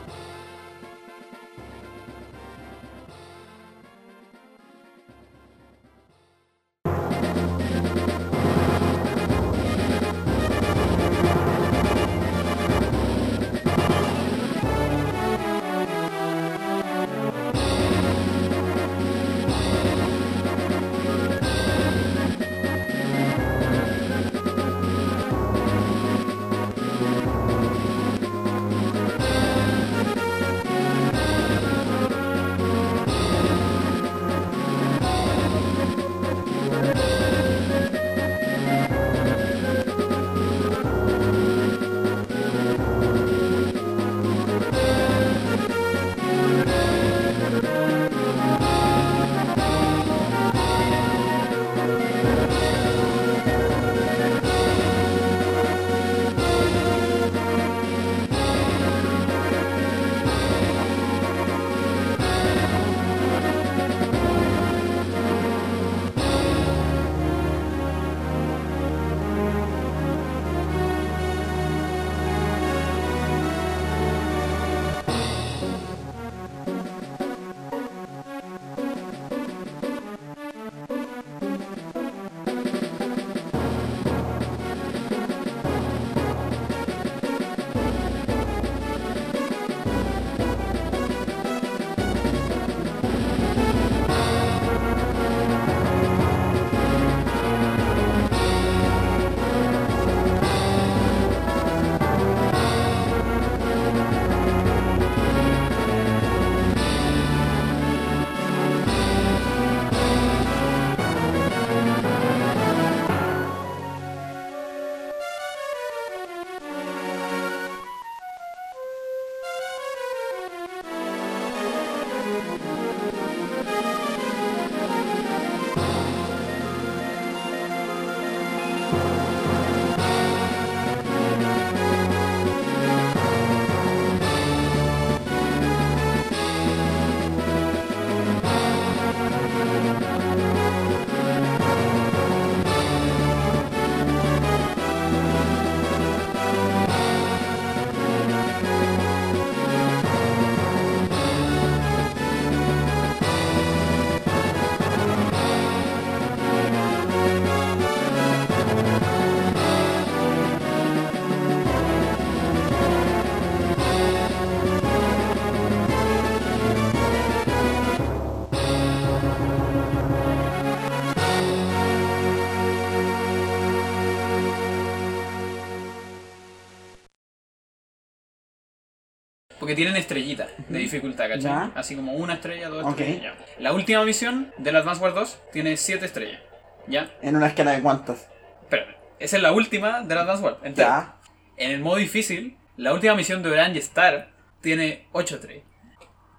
Tienen estrellitas de dificultad, ¿cachai?
Ya.
Así como una estrella, dos
Ok.
estrellas. ya. La última misión del Advance Wars 2 tiene 7 estrellas. ¿Ya?
En una escala de cuántas.
Espérame. Esa es la última del Advance Wars. entera.
Ya.
En el modo difícil, la última misión de Orange Star tiene 8 estrellas.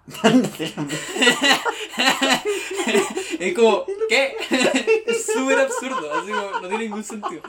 <laughs> Es como, ¿qué? <laughs> es súper absurdo, así como, no tiene ningún sentido.